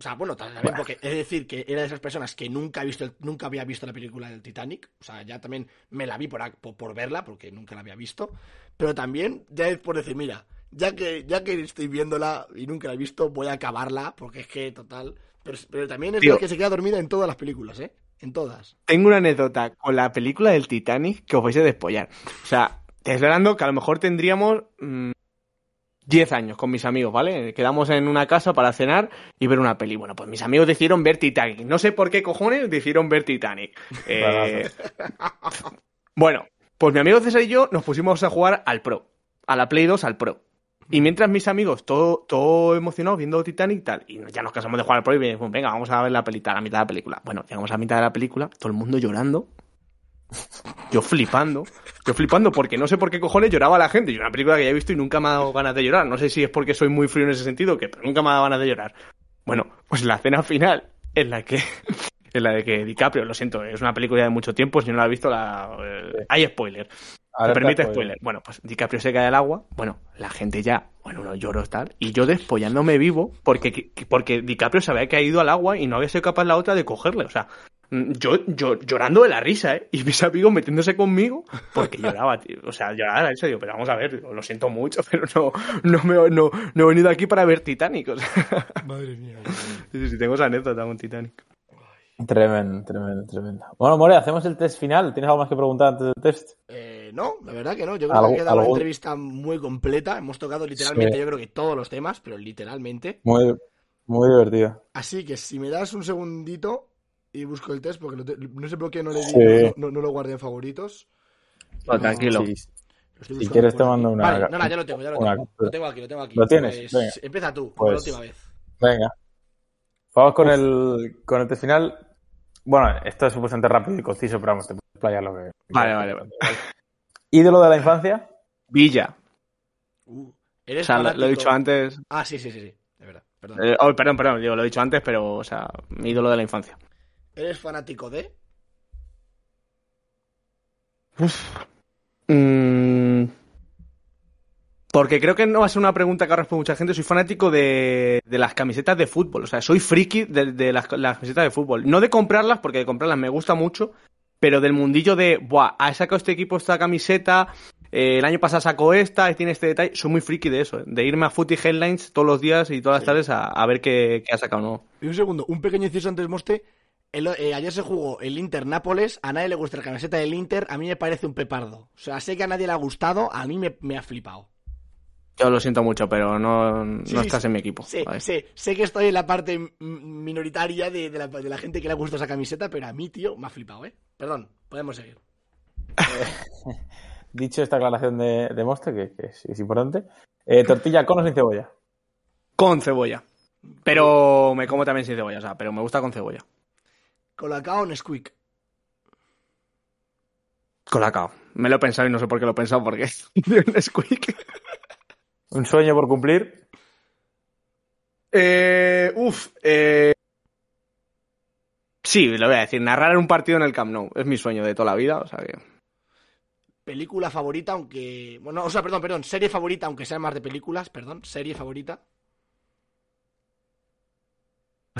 o sea, bueno, también porque es decir que era de esas personas que nunca, visto nunca había visto la película del Titanic. O sea, ya también me la vi por, por, verla, porque nunca la había visto. Pero también, ya es por decir, mira, ya que, ya que estoy viéndola y nunca la he visto, voy a acabarla, porque es que, total. Pero, también es que se queda dormida en todas las películas, ¿eh? En todas. Tengo una anécdota con la película del Titanic que os vais a despollar. O sea, te estoy hablando que a lo mejor tendríamos. Mm, 10 años con mis amigos, ¿vale? Quedamos en una casa para cenar y ver una peli. Bueno, pues mis amigos decidieron ver Titanic. No sé por qué cojones decidieron ver Titanic. Eh, bueno, pues mi amigo César y yo nos pusimos a jugar al Pro, a la Play 2 al Pro. Y mientras mis amigos, todo, todo emocionados viendo Titanic y tal, y ya nos casamos de jugar al Pro y dijimos, venga, vamos a ver la película, a la mitad de la película. Bueno, llegamos a la mitad de la película, todo el mundo llorando, yo flipando, yo flipando porque no sé por qué cojones lloraba la gente. Yo una película que ya he visto y nunca me ha dado ganas de llorar. No sé si es porque soy muy frío en ese sentido, que nunca me ha dado ganas de llorar. Bueno, pues la escena final en la que en la de que DiCaprio, lo siento, es una película de mucho tiempo, si no la has visto, la, eh, hay spoiler. Me permite spoiler. Bueno, pues DiCaprio se cae al agua, bueno, la gente ya, bueno, no lloro tal, y yo despollándome vivo porque, porque DiCaprio se había caído al agua y no había sido capaz la otra de cogerle, o sea, mm, yo, yo llorando de la risa, ¿eh? Y mis amigos metiéndose conmigo porque lloraba, tío. O sea, lloraba, en serio, pero vamos a ver, lo siento mucho, pero no, no, me, no, no he venido aquí para ver Titanic. O sea. Madre mía. Si tengo esa anécdota con Titanic. Tremendo, tremendo, tremendo. Bueno, More, hacemos el test final. ¿Tienes algo más que preguntar antes del test? Eh, no, la verdad que no. Yo creo que ha quedado una entrevista muy completa. Hemos tocado literalmente, yo creo que todos los temas, pero literalmente. Muy, muy divertido. Así que si me das un segundito y busco el test, porque no, sé por qué no le di, no, lo guardé en favoritos. tranquilo. Si quieres te mando una. Vale, no, no, ya lo tengo, ya lo tengo. Lo tengo aquí, lo tengo aquí. ¿Lo tienes? Pues, empieza tú, como la pues última vez. Venga. Vamos con el, con el test final. Bueno, esto es supuestamente rápido y conciso, pero vamos, te puedes playar lo que. Vale, vale, vale. ¿Ídolo de la infancia? Villa. Uh, ¿eres o sea, lo, he dicho antes. Ah, sí, sí, sí, sí. De verdad. Perdón. Eh, oh, perdón, perdón, lo he dicho antes, pero, o sea, mi ídolo de la infancia. ¿Eres fanático de? Uf. Mm, porque creo que no va a ser una pregunta que ahora responde mucha gente. Soy fanático de, las camisetas de fútbol. O sea, soy friki de, las, camisetas de fútbol. No de comprarlas, porque de comprarlas me gusta mucho. Pero del mundillo de, buah, ha sacado este equipo esta camiseta. Eh, el año pasado sacó esta y tiene este detalle. Soy muy friki de eso. De irme a Footy Headlines todos los días y todas las tardes a, ver qué, ha sacado no. Y un segundo, un pequeño inciso antes, Moste. Eh, ayer se jugó el Inter Nápoles, a nadie le gusta la camiseta del Inter, a mí me parece un pepardo. O sea, sé que a nadie le ha gustado, a mí me ha flipado. Yo lo siento mucho, pero no, no estás en mi equipo. Sí, sí, sé que estoy en la parte minoritaria de, la, gente que le ha gustado esa camiseta, pero a mí, tío, me ha flipado, ¿eh? Perdón, podemos seguir. Dicho esta aclaración de, de Monster, que, es, importante, eh, tortilla con o sin cebolla. Con cebolla. Pero me como también sin cebolla, o sea, pero me gusta con cebolla. Colacao o Nesquik. Colacao. Me lo he pensado y no sé por qué lo he pensado, porque es Nesquik. ¿Un sueño por cumplir? Eh, uf, eh... Sí, lo voy a decir, narrar un partido en el Camp Nou. Es mi sueño de toda la vida, o sea que... Película favorita, aunque... Bueno, o sea, perdón, perdón, serie favorita, aunque sea más de películas, perdón, serie favorita.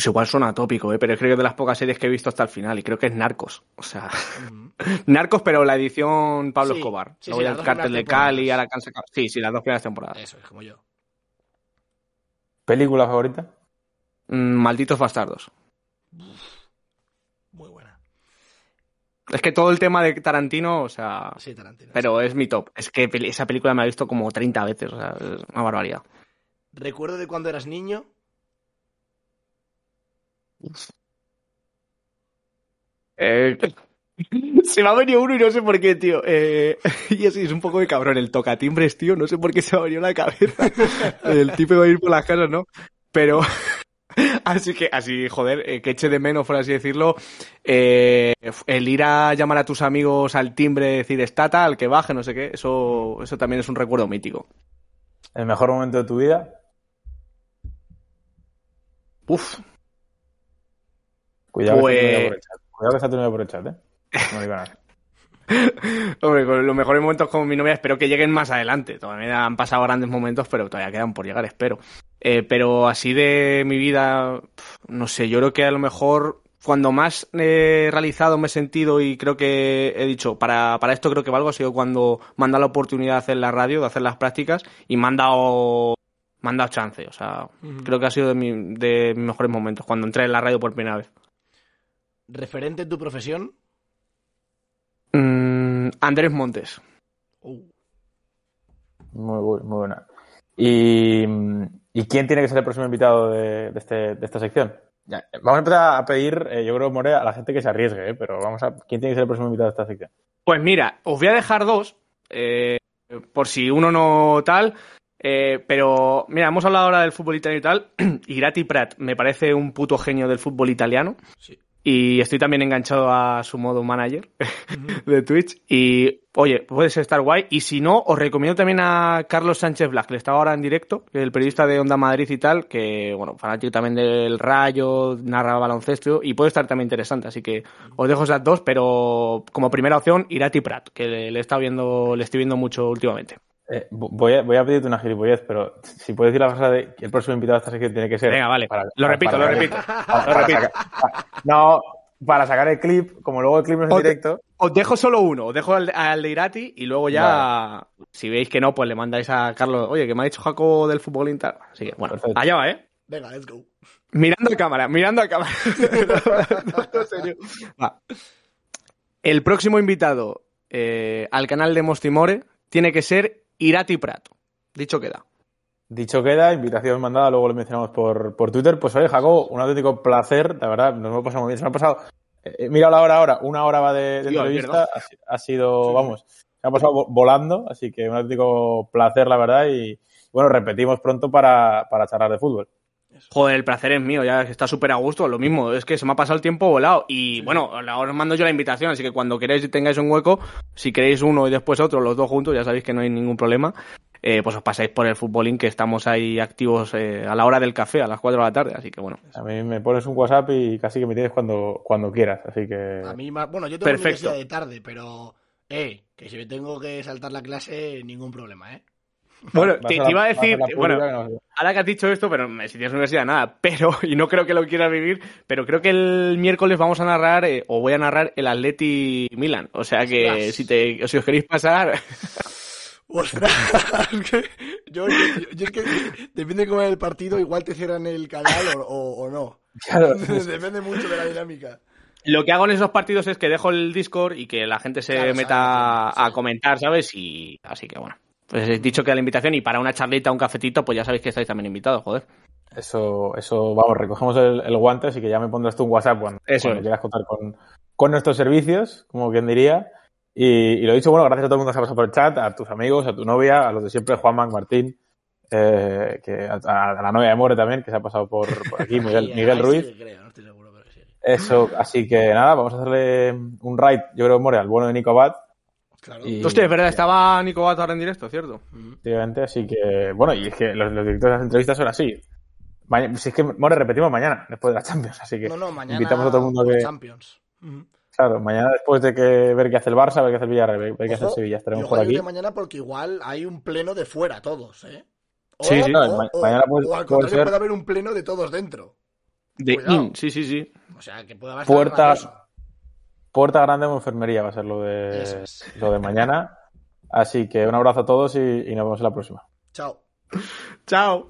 Pues igual suena tópico, ¿eh? pero creo que de las pocas series que he visto hasta el final, y creo que es Narcos. O sea, Narcos, pero la edición Pablo Escobar. Sí, Luego sí, Cártel de Cali, a la Cansa... Sí, sí, las dos primeras temporadas. Eso es como yo. ¿Película favorita? Mm, Malditos Bastardos. muy buena. Es que todo el tema de Tarantino, o sea. Sí, Tarantino. Pero es mi top. Es que esa película me ha visto como 30 veces, o sea, es una barbaridad. Recuerdo de cuando eras niño eh, se me ha venido uno y no sé por qué, tío. Eh, y así es un poco de cabrón. El tocatimbres, tío, no sé por qué se me ha venido la cabeza. El tipo va a ir por las casas, ¿no? Pero. así que, así, joder, eh, que eche de menos, por así decirlo. el ir a llamar a tus amigos al timbre, decir estata, al que baje, no sé qué, eso, eso también es un recuerdo mítico. ¿El mejor momento de tu vida? Uf, Cuidado, que se pues- Cuidado que se ha por el chat, ¿eh? No digo nada. Hombre, con los mejores momentos con mi novia espero que lleguen más adelante. Todavía han pasado grandes momentos, pero todavía quedan por llegar, espero. Eh, pero así de mi vida, no sé, yo creo que a lo mejor cuando más he realizado me he sentido y creo que he dicho, para, para esto creo que valgo, ha sido cuando me han dado la oportunidad de hacer la radio, de hacer las prácticas y me han dado, chance. O sea, creo que ha sido de, de mis mejores momentos, cuando entré en la radio por primera vez. ¿Referente en tu profesión? Mm, Andrés Montes. Uh. Muy, muy buena. ¿Y, quién tiene que ser el próximo invitado de, este, esta sección? vamos a empezar a pedir, eh, yo creo, More, a la gente que se arriesgue, ¿eh? pero vamos a. ¿Quién tiene que ser el próximo invitado de esta sección? Pues mira, os voy a dejar dos, eh, por si uno no tal. pero mira, hemos hablado ahora del fútbol italiano y tal. Y Grati Prat me parece un puto genio del fútbol italiano. Sí y estoy también enganchado a su modo manager de Twitch. Y oye, puedes estar guay. Y si no, os recomiendo también a Carlos Sánchez Black, que le estaba ahora en directo, el periodista de Onda Madrid y tal, que, bueno, fanático también del Rayo, narra baloncesto y puede estar también interesante. Así que os dejo esas dos, pero como primera opción, Irati Prat, que le, está viendo, le estoy viendo mucho últimamente. Eh, voy, a, voy a pedirte una gilipollez, pero si puedes decir la frase de que el próximo invitado a esta sección tiene que ser. Venga, vale. lo repito, lo repito. no, para sacar el clip, como luego el clip no es directo. Os dejo solo uno, os dejo al, de Irati y luego ya, si veis que no, pues le mandáis a Carlos, oye, que me ha dicho Jaco del fútbol inter. Así que, bueno, allá va, ¿eh? Venga, let's go. Mirando a cámara, mirando a cámara. El próximo invitado eh, al canal de Mostimore tiene que ser Irati Prato. Dicho queda. Dicho queda, invitación mandada, luego lo mencionamos por, por Twitter. Pues oye, Jacobo, un auténtico placer, la verdad, nos hemos pasado muy bien. Se me ha pasado, eh, mira la hora ahora, una hora va de, entrevista, ha, sido, vamos, se ha pasado volando, así que un auténtico placer, la verdad, y bueno, repetimos pronto para, para charlar de fútbol. Joder, el placer es mío, ya está súper a gusto, lo mismo, es que se me ha pasado el tiempo volado y bueno, ahora os mando yo la invitación, así que cuando queréis y tengáis un hueco, si queréis uno y después otro, los dos juntos, ya sabéis que no hay ningún problema, eh, pues os pasáis por el futbolín que estamos ahí activos eh, a la hora del café, a las 4 de la tarde, así que bueno. A mí me pones un WhatsApp y casi que me tienes cuando, cuando quieras, así que... A mí, bueno, yo tengo Perfecto. de tarde, pero, eh, que si me tengo que saltar la clase, ningún problema, eh. Bueno, te, iba a decir, bueno, ahora que has dicho esto, pero si tienes universidad, nada, pero, y no creo que lo quieras vivir, pero creo que el miércoles vamos a narrar, eh, o voy a narrar el Atleti Milan. O sea que si, te, si os queréis pasar. Ostras, yo, es que depende cómo es el partido, igual te cierran el canal o, no. Claro. depende mucho de la dinámica. Lo que hago en esos partidos es que dejo el Discord y que la gente se meta a comentar, ¿sabes? Y así que bueno. Pues he dicho que la invitación y para una charlita, un cafetito, pues ya sabéis que estáis también invitados, joder. Eso, eso, vamos, recogemos el, guante, así que ya me pondrás tú un WhatsApp cuando, quieras contar con, nuestros servicios, como quien diría. Y, lo dicho, bueno, gracias a todo el mundo que se ha pasado por el chat, a tus amigos, a tu novia, a los de siempre, Juan Martín, eh, que a, la novia de More también, que se ha pasado por, aquí, Miguel, Miguel Ruiz. Eso, así que nada, vamos a hacerle un ride, yo creo, More, al bueno de Nico Abad Claro. Hostia, es verdad, estaba Nico Bato ahora en directo, ¿cierto? Efectivamente, así que, bueno, y es que los, directores de las entrevistas son así. si es que, bueno, repetimos mañana, después de la Champions, así que invitamos a todo el mundo que... Champions. Claro, mañana después de que ver qué hace el Barça, ver qué hace el Villarreal, ver qué hace el Sevilla, estaremos por aquí. mañana porque igual hay un pleno de fuera todos, ¿eh? sí, sí, mañana puede, o al contrario puede haber un pleno de todos dentro. De in, sí, sí, sí. O sea, que puede haber puertas, Puerta Grande o Enfermería va a ser lo de, lo de mañana. Así que un abrazo a todos y, y nos vemos en la próxima. Chao. Chao.